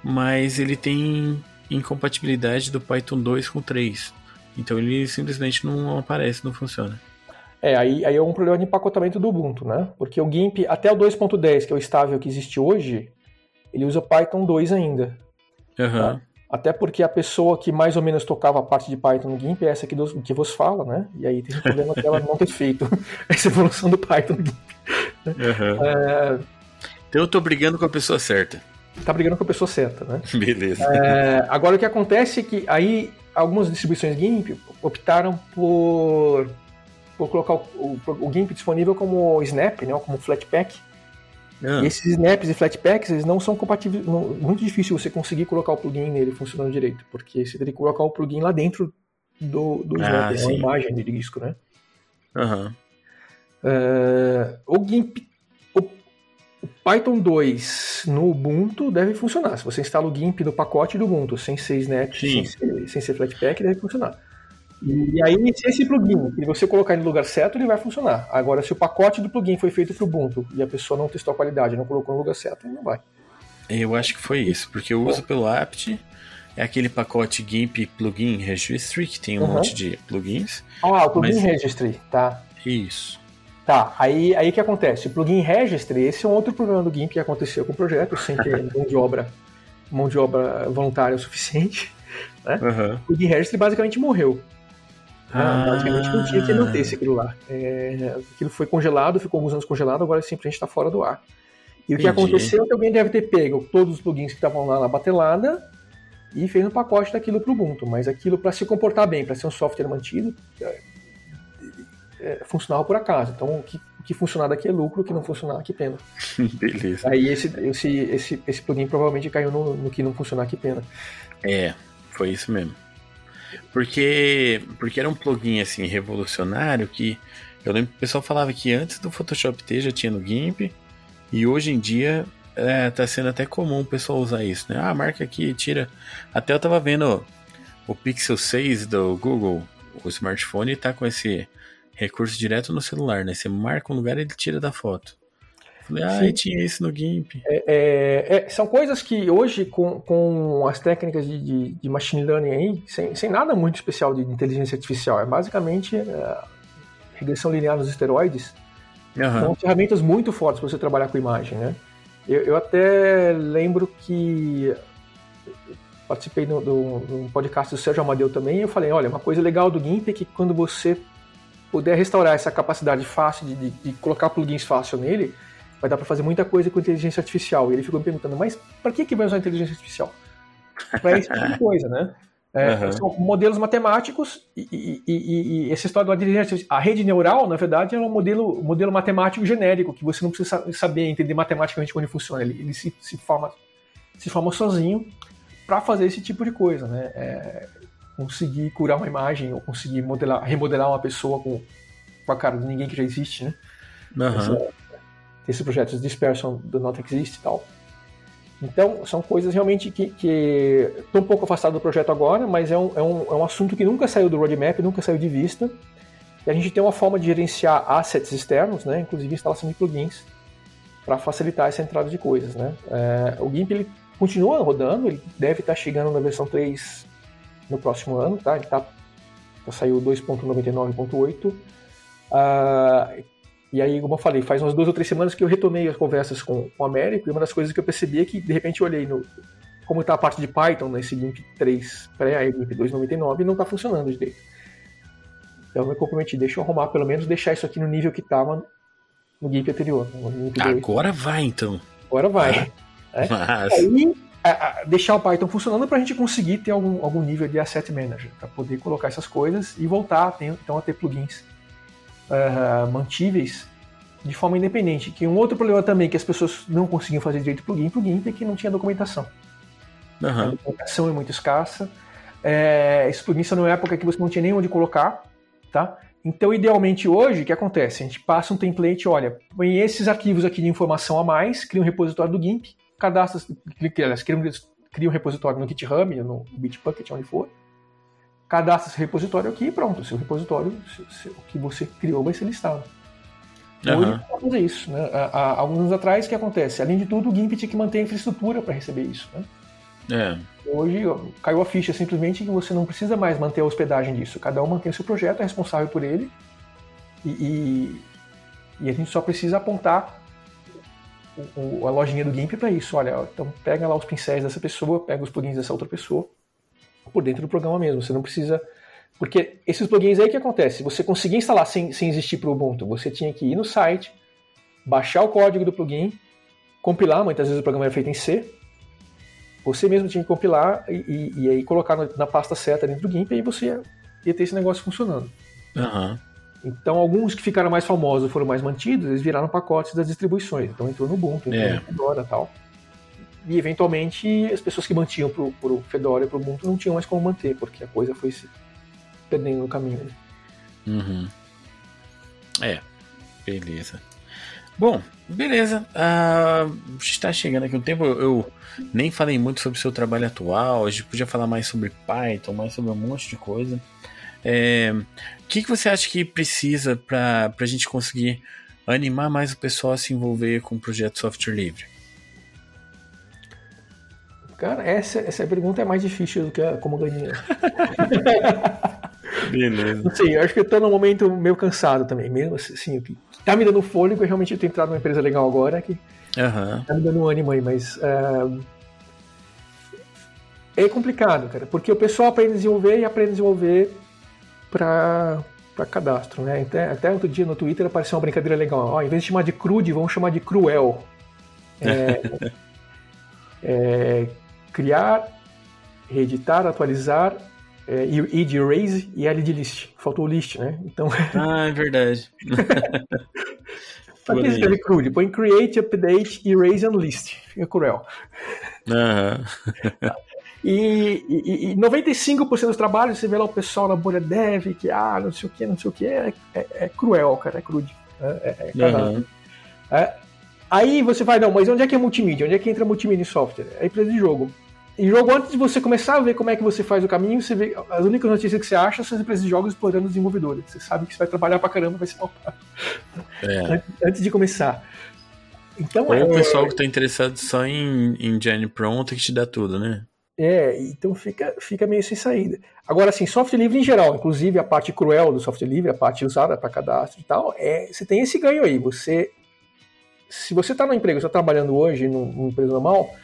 mas ele tem incompatibilidade do Python 2 com 3. Então ele simplesmente não aparece, não funciona. É, aí, aí é um problema de empacotamento do Ubuntu, né? Porque o GIMP, até o 2.10, que é o estável que existe hoje, ele usa Python 2 ainda. Aham. Até porque a pessoa que mais ou menos tocava a parte de Python no GIMP é essa que, dos- que vos fala, né? E aí tem o problema dela não ter feito essa evolução do Python no GIMP. aham. É, Então eu tô brigando com a pessoa certa. tá brigando com a pessoa certa, né? Beleza. É, agora o que acontece é que aí algumas distribuições GIMP optaram por, por colocar o, o, o GIMP disponível como Snap, né? Como Flatpak. Ah, E esses snaps e flatpaks, eles não são compatíveis. não- muito difícil você conseguir colocar o plugin nele funcionando direito, porque você teria que colocar o plugin lá dentro do, do Ah, snap, é uma imagem de disco, né? Aham. É, o GIMP. O, o Python 2 no Ubuntu deve funcionar. Se você instala o GIMP no pacote do Ubuntu sem ser snap, Sim. sem ser, sem ser flatpak, deve funcionar. E aí, se esse plugin, se você colocar no lugar certo, ele vai funcionar. Agora, se o pacote do plugin foi feito para o Ubuntu e a pessoa não testou a qualidade, não colocou no lugar certo, ele não vai. Eu acho que foi isso, porque eu uso pelo apt, é aquele pacote GIMP Plugin Registry, que tem um Uhum. monte de plugins. Ah, o plugin Mas- registry, tá. Isso. Tá, aí aí que acontece? O plugin registry, esse é um outro problema do GIMP que aconteceu com o projeto, sem ter mão de obra, mão de obra voluntária o suficiente. Aham. O plugin registry basicamente morreu. Ah. Ah, basicamente não tinha que manter-se aquilo lá. É, aquilo foi congelado, ficou alguns anos congelado, agora simplesmente está fora do ar. E o que Entendi. aconteceu é que alguém deve ter pego todos os plugins que estavam lá na batelada e fez um pacote daquilo para o Ubuntu. Mas aquilo, para se comportar bem, para ser um software mantido, é, é, funcionava por acaso. Então, o que, o que funcionar daqui é lucro, o que não funcionar aqui pena. Beleza. Aí esse, esse, esse, esse plugin provavelmente caiu no, no que não funcionar, que pena. É, foi isso mesmo. Porque, porque era um plugin assim revolucionário que eu lembro que o pessoal falava que antes do Photoshop T já tinha no GIMP e hoje em dia é, tá sendo até comum o pessoal usar isso, né? Ah, marca aqui, tira. Até eu tava vendo o Pixel 6 do Google, o smartphone, tá com esse recurso direto no celular, né? Você marca um lugar e ele tira da foto. Falei, ah, Sim. tinha isso no GIMP. É, é, é, são coisas que hoje, com, com as técnicas de, de, de machine learning aí, sem, sem nada muito especial de inteligência artificial, é basicamente é, regressão linear nos esteroides, Aham. são ferramentas muito fortes para você trabalhar com imagem, né? Eu, eu até lembro que participei do, do, do podcast do Sérgio Amadeu também, e eu falei, olha, uma coisa legal do GIMP é que quando você puder restaurar essa capacidade fácil de, de, de colocar plugins fácil nele, vai dar para fazer muita coisa com inteligência artificial. E ele ficou me perguntando, mas para que, que vai usar inteligência artificial? Para esse tipo de coisa, né? É, Uhum. São modelos matemáticos e, e- e- e essa história da inteligência artificial. A rede neural, na verdade, é um modelo, modelo matemático genérico, que você não precisa sa- saber entender matematicamente como ele funciona. Ele, ele se, se forma, se forma sozinho para fazer esse tipo de coisa, né? É, conseguir curar uma imagem ou conseguir modelar, remodelar uma pessoa com, com a cara de ninguém que já existe, né? Aham. Esse, esse projeto de Dispersion do Not Exist e tal. Então, são coisas realmente que estou um pouco afastado do projeto agora, mas é um, é, um, é um assunto que nunca saiu do roadmap, nunca saiu de vista. E a gente tem uma forma de gerenciar assets externos, né, inclusive instalação de plugins, para facilitar essa entrada de coisas. Né. É, o GIMP ele continua rodando, ele deve estar chegando na versão 3 no próximo ano, tá? Ele tá, já saiu 2.99.8. Ah, e aí, como eu falei, faz umas duas ou três semanas que eu retomei as conversas com, com o Américo, e uma das coisas que eu percebi é que, de repente, eu olhei no. Como está a parte de Python nesse GIMP 3, peraí, aí, GIMP 2.99, e não está funcionando direito. Então eu me comprometi, deixa eu arrumar, pelo menos deixar isso aqui no nível que estava no GIMP anterior, no GIMP 2. Agora vai então. Agora vai. É. Mas. Aí, a- a- deixar o Python funcionando para a gente conseguir ter algum, algum nível de asset manager, para poder colocar essas coisas e voltar então a ter plugins ah, mantíveis de forma independente. Que um outro problema também que as pessoas não conseguiam fazer direito plugin, plugin é que não tinha documentação. A Aham. documentação é muito escassa. É, esses plugins são numa época que você não tinha nem onde colocar, tá? Então, idealmente hoje, o que acontece? A gente passa um template, olha, põe esses arquivos aqui de informação a mais, cria um repositório do GIMP, cadastra, cria, aliás, cria, um, cria um repositório no GitHub, no Bitbucket, onde for, cadastra esse repositório aqui e pronto, seu repositório, o que você criou vai ser listado. Hoje Aham. dá pra fazer isso, né? Há, há alguns anos atrás, o que acontece? Além de tudo, o GIMP tinha que manter a infraestrutura para receber isso, né? É. Hoje caiu a ficha simplesmente que você não precisa mais manter a hospedagem disso. Cada um mantém o seu projeto, é responsável por ele. E, e, e a gente só precisa apontar o- o- a lojinha do GIMP para isso. Olha, então pega lá os pincéis dessa pessoa, pega os plugins dessa outra pessoa, por dentro do programa mesmo. Você não precisa. Porque esses plugins aí que acontece? Você conseguia instalar sem, sem existir para o Ubuntu. Você tinha que ir no site, baixar o código do plugin, compilar, muitas vezes o programa era feito em C, você mesmo tinha que compilar e, e- e aí colocar na, pasta certa dentro do GIMP e aí você ia, ia ter esse negócio funcionando. Aham. Então, alguns que ficaram mais famosos foram mais mantidos, eles viraram pacotes das distribuições. Então, entrou no Ubuntu, entrou É. no Fedora e tal. E, eventualmente, as pessoas que mantinham pro, pro Fedora e pro Ubuntu não tinham mais como manter, porque a coisa foi se perdendo no caminho. né? Uhum. É, beleza. Bom, beleza. Ah, está chegando aqui um tempo. Eu, eu nem falei muito sobre o seu trabalho atual. A gente podia falar mais sobre Python, mais sobre um monte de coisa. É, o que, que você acha que precisa para a gente conseguir animar mais o pessoal a se envolver com o projeto software livre? Cara, essa, essa pergunta é mais difícil do que a, como ganhar dinheiro. Beleza. Não sei, eu acho que eu tô num momento meio cansado também. Mesmo assim, o que tá me dando fôlego é realmente eu ter entrado numa empresa legal agora que Aham. tá me dando um ânimo aí, mas. É, é complicado, cara, porque o pessoal aprende a desenvolver e aprende a desenvolver pra, pra cadastro, né? Até, até outro dia no Twitter apareceu uma brincadeira legal. Ó, em vez de chamar de crude, vamos chamar de cruel. É, é, criar, reeditar, atualizar, é, e, e de erase e L de list. Faltou o list, né? Então, Ah, é verdade. pra que escreve crude? Põe create, update, erase and list. Fica cruel. Aham. E, e, e 95% dos trabalhos, você vê lá o pessoal na bolha dev, que ah, não sei o que, não sei o que, é, é- é cruel, cara, é crude. É, é- é. Aham. É, Aí você vai, não, mas onde é que é multimídia? Onde é que entra multimídia em software? É a empresa de jogo. E jogo, antes de você começar a ver como é que você faz o caminho, você vê, as únicas notícias que você acha são as empresas de jogos explorando os desenvolvedores. Você sabe que você vai trabalhar pra caramba, vai ser mal É. antes, de começar. Então, Ou é, o pessoal que tá interessado só em, em Gen pronto que te dá tudo, né? É, então fica, fica meio sem saída. Agora, assim, software livre em geral, inclusive a parte cruel do software livre, a parte usada para cadastro e tal, é, você tem esse ganho aí. Você, se você está no emprego, está trabalhando hoje num- numa empresa normal,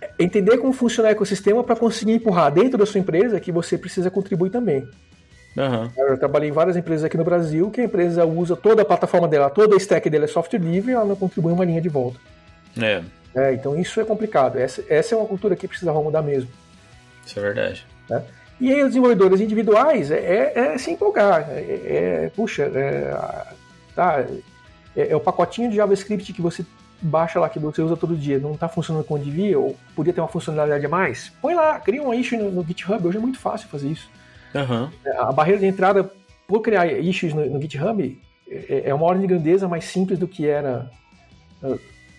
é entender como funciona o ecossistema para conseguir empurrar dentro da sua empresa que você precisa contribuir também. Aham. Eu trabalhei em várias empresas aqui no Brasil que a empresa usa toda a plataforma dela, toda a stack dela é software livre e ela não contribui uma linha de volta. É, É, então isso é complicado. Essa, essa é uma cultura que precisava mudar mesmo. isso é verdade. E aí os desenvolvedores individuais é, é, é se empolgar. É, é- puxa, é, tá, é, é o pacotinho de JavaScript que você baixa lá, que você usa todo dia, não está funcionando como devia, ou podia ter uma funcionalidade a mais. Põe lá, cria uma issue no, no GitHub. Hoje é muito fácil fazer isso. Aham. A barreira de entrada por criar issues no, no GitHub é, é uma ordem de grandeza mais simples do que era ah,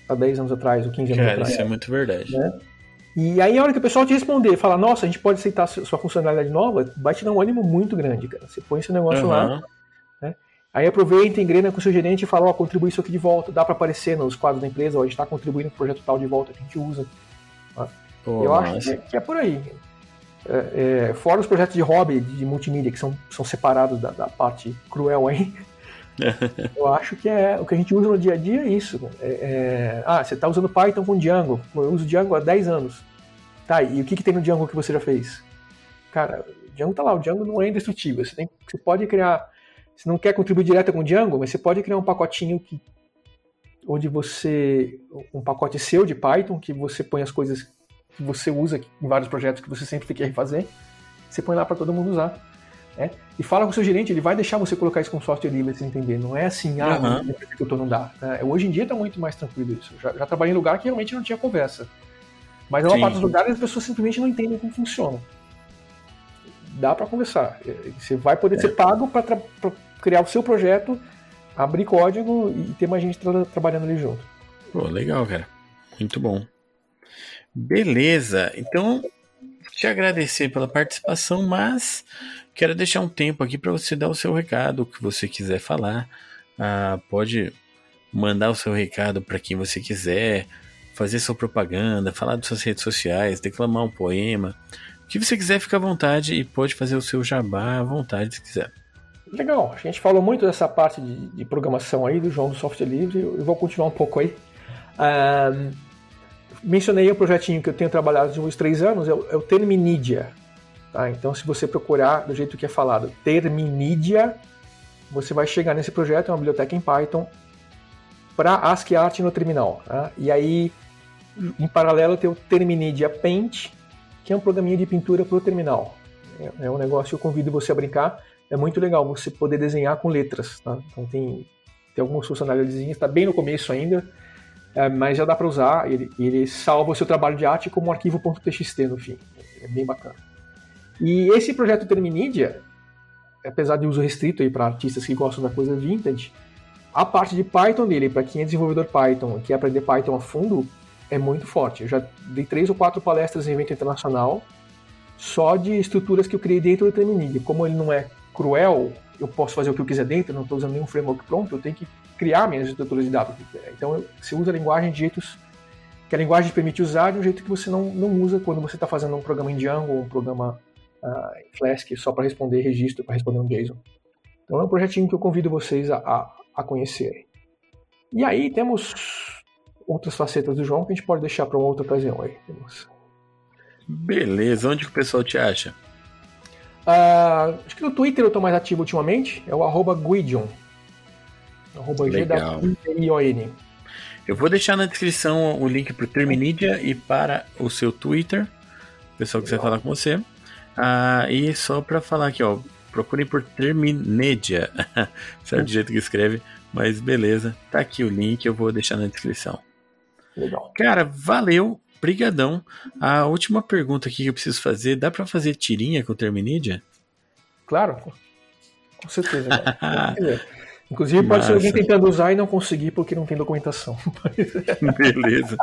há 10 anos atrás, ou 15 anos Cara, atrás. isso é muito verdade. né? E aí a hora que o pessoal te responder, falar, nossa, a gente pode aceitar su- sua funcionalidade nova, vai te dar um ânimo muito grande, cara. Você põe esse negócio lá, Aham. Aí aproveita, engrena com o seu gerente e fala, ó, contribui isso aqui de volta, dá para aparecer nos quadros da empresa, ó, a gente está contribuindo com o projeto tal de volta que a gente usa. Pô, Eu acho que, que é por aí. É, é, fora os projetos de hobby, de multimídia, que são, são separados da, da parte cruel aí, eu acho que é o que a gente usa no dia a dia é isso. É, é, ah, você está usando Python com Django. Eu uso Django há 10 anos. Tá, e o que, que tem no Django que você já fez? Cara, o Django tá lá, o Django não é indestrutível. Você, tem, você pode criar. Você não quer contribuir direto com o Django, mas você pode criar um pacotinho que. Onde você. Um pacote seu de Python, que você põe as coisas que você usa em vários projetos que você sempre quer refazer. Você põe lá para todo mundo usar. né? E fala com o seu gerente, ele vai deixar você colocar isso com software livre, você entender. Não é assim, ah, Aham. o executor não dá. né? Hoje em dia está muito mais tranquilo isso. Já, já trabalhei em lugar que realmente não tinha conversa. Mas na parte dos lugares as pessoas simplesmente não entendem como funciona. Dá para conversar. É, Você vai poder ser pago para criar o seu projeto, abrir código e ter mais gente tra- trabalhando ali junto. Pô, legal, cara. Muito bom. Beleza. Então, te agradecer pela participação, mas quero deixar um tempo aqui para você dar o seu recado, o que você quiser falar. Ah, pode mandar o seu recado para quem você quiser, fazer sua propaganda, falar das suas redes sociais, declamar um poema. O que você quiser, fica à vontade e pode fazer o seu jabá à vontade se quiser. Legal, a gente falou muito dessa parte de, de programação aí do João do Software Livre, eu vou continuar um pouco aí. Ahn, mencionei um projetinho que eu tenho trabalhado de uns três anos, é o, é o Terminidia. Tá? Então, se você procurar do jeito que é falado, Terminidia, você vai chegar nesse projeto, é uma biblioteca em Python para ASCII Art no terminal. tá? E aí, em paralelo, tem o Terminidia Paint, que é um programinha de pintura para o terminal. É, é um negócio que eu convido você a brincar é muito legal você poder desenhar com letras. Tá? Então tem, tem algumas funcionalidades, está bem no começo ainda, é, mas já dá para usar. Ele, ele salva o seu trabalho de arte como um arquivo .txt no fim. É bem bacana. E esse projeto Terminidia, apesar de uso restrito para artistas que gostam da coisa vintage, a parte de Python dele, para quem é desenvolvedor Python e quer aprender Python a fundo, é muito forte. Eu já dei três ou quatro palestras em evento internacional só de estruturas que eu criei dentro do Terminidia. Como ele não é cruel, eu posso fazer o que eu quiser dentro, não estou usando nenhum framework pronto, eu tenho que criar minhas estruturas de dados. Então você usa a linguagem de jeitos que a linguagem te permite usar de um jeito que você não, não usa quando você está fazendo um programa em Django ou um programa ah, em Flask só para responder registro, para responder um JSON. Então é um projetinho que eu convido vocês a, a, a conhecerem. E aí temos outras facetas do João que a gente pode deixar para uma outra ocasião. Aí. Beleza, onde que o pessoal te acha? Ah, acho que no Twitter eu estou mais ativo ultimamente, é o arroba Guidion. Arroba. G-W-I-D-I-O-N. Eu vou deixar na descrição o link para o Terminidia e para o seu Twitter. O pessoal quiser falar com você. Ah, e só para falar aqui, ó, procurem por Terminedia. certo do jeito que escreve, mas beleza. Tá aqui o link, eu vou deixar na descrição. Legal. Cara, valeu, brigadão. A última pergunta aqui que eu preciso fazer, dá para fazer tirinha com o Terminidia? Claro, com certeza. cara. É, Inclusive pode ser alguém tentando usar e não conseguir porque não tem documentação. Beleza.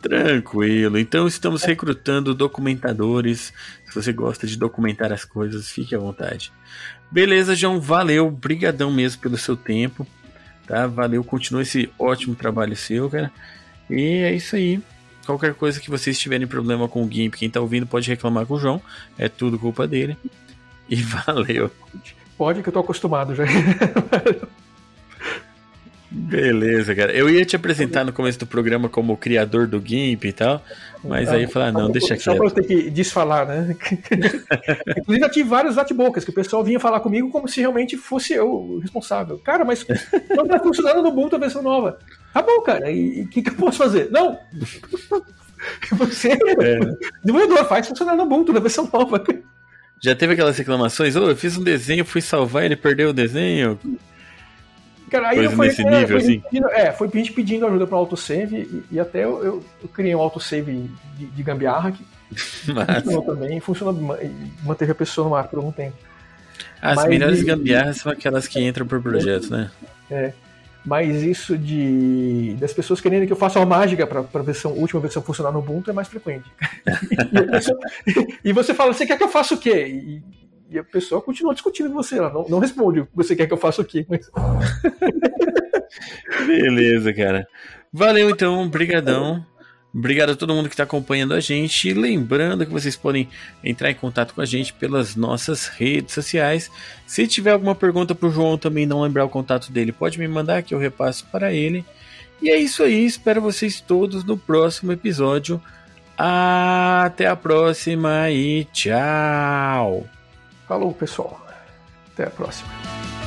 Tranquilo. Então estamos recrutando documentadores. Se você gosta de documentar as coisas, fique à vontade. Beleza, João. Valeu. Brigadão mesmo pelo seu tempo. Tá? Valeu. Continua esse ótimo trabalho seu, cara. E é isso aí. Qualquer coisa que vocês tiverem problema com o GIMP, quem tá ouvindo pode reclamar com o João. É tudo culpa dele. E valeu. Pode que eu tô acostumado já. Beleza, cara. Eu ia te apresentar no começo do programa como o criador do GIMP e tal, mas aí falei, ah, não, deixa aqui. Só pra eu ter que desfalar, né? Inclusive, eu tive vários bate-bocas que o pessoal vinha falar comigo como se realmente fosse eu o responsável. Cara, mas não tá funcionando no Ubuntu a versão nova. Tá bom, cara, e o que, que eu posso fazer? Não! Você, é. desenvolvedor, faz funcionar no Ubuntu na versão nova. Já teve aquelas reclamações? Oh, eu fiz um desenho, fui salvar, ele perdeu o desenho. Cara, aí Coisa foi, nesse nível, foi assim. Pedindo, é, foi gente pedindo ajuda para autosave e, e até eu, eu, eu, criei um autosave de, de gambiarra que funcionou também, funcionou, manteve a pessoa no ar por algum tempo. As Mas, melhores gambiarras são aquelas que entram por projetos, né? É. Mas isso de das pessoas querendo que eu faça uma mágica para a versão, última versão funcionar no Ubuntu é mais frequente. e, e, você fala, você quer que eu faça o quê? E, e a pessoa continua discutindo com você, ela não, não responde, você quer que eu faça o quê? Mas... Beleza, cara. Valeu então, brigadão. Obrigado a todo mundo que está acompanhando a gente. Lembrando que vocês podem entrar em contato com a gente pelas nossas redes sociais. Se tiver alguma pergunta para o João também não lembrar o contato dele, pode me mandar que eu repasso para ele. E é isso aí. Espero vocês todos no próximo episódio. Até a próxima e tchau. Falou, pessoal. Até a próxima.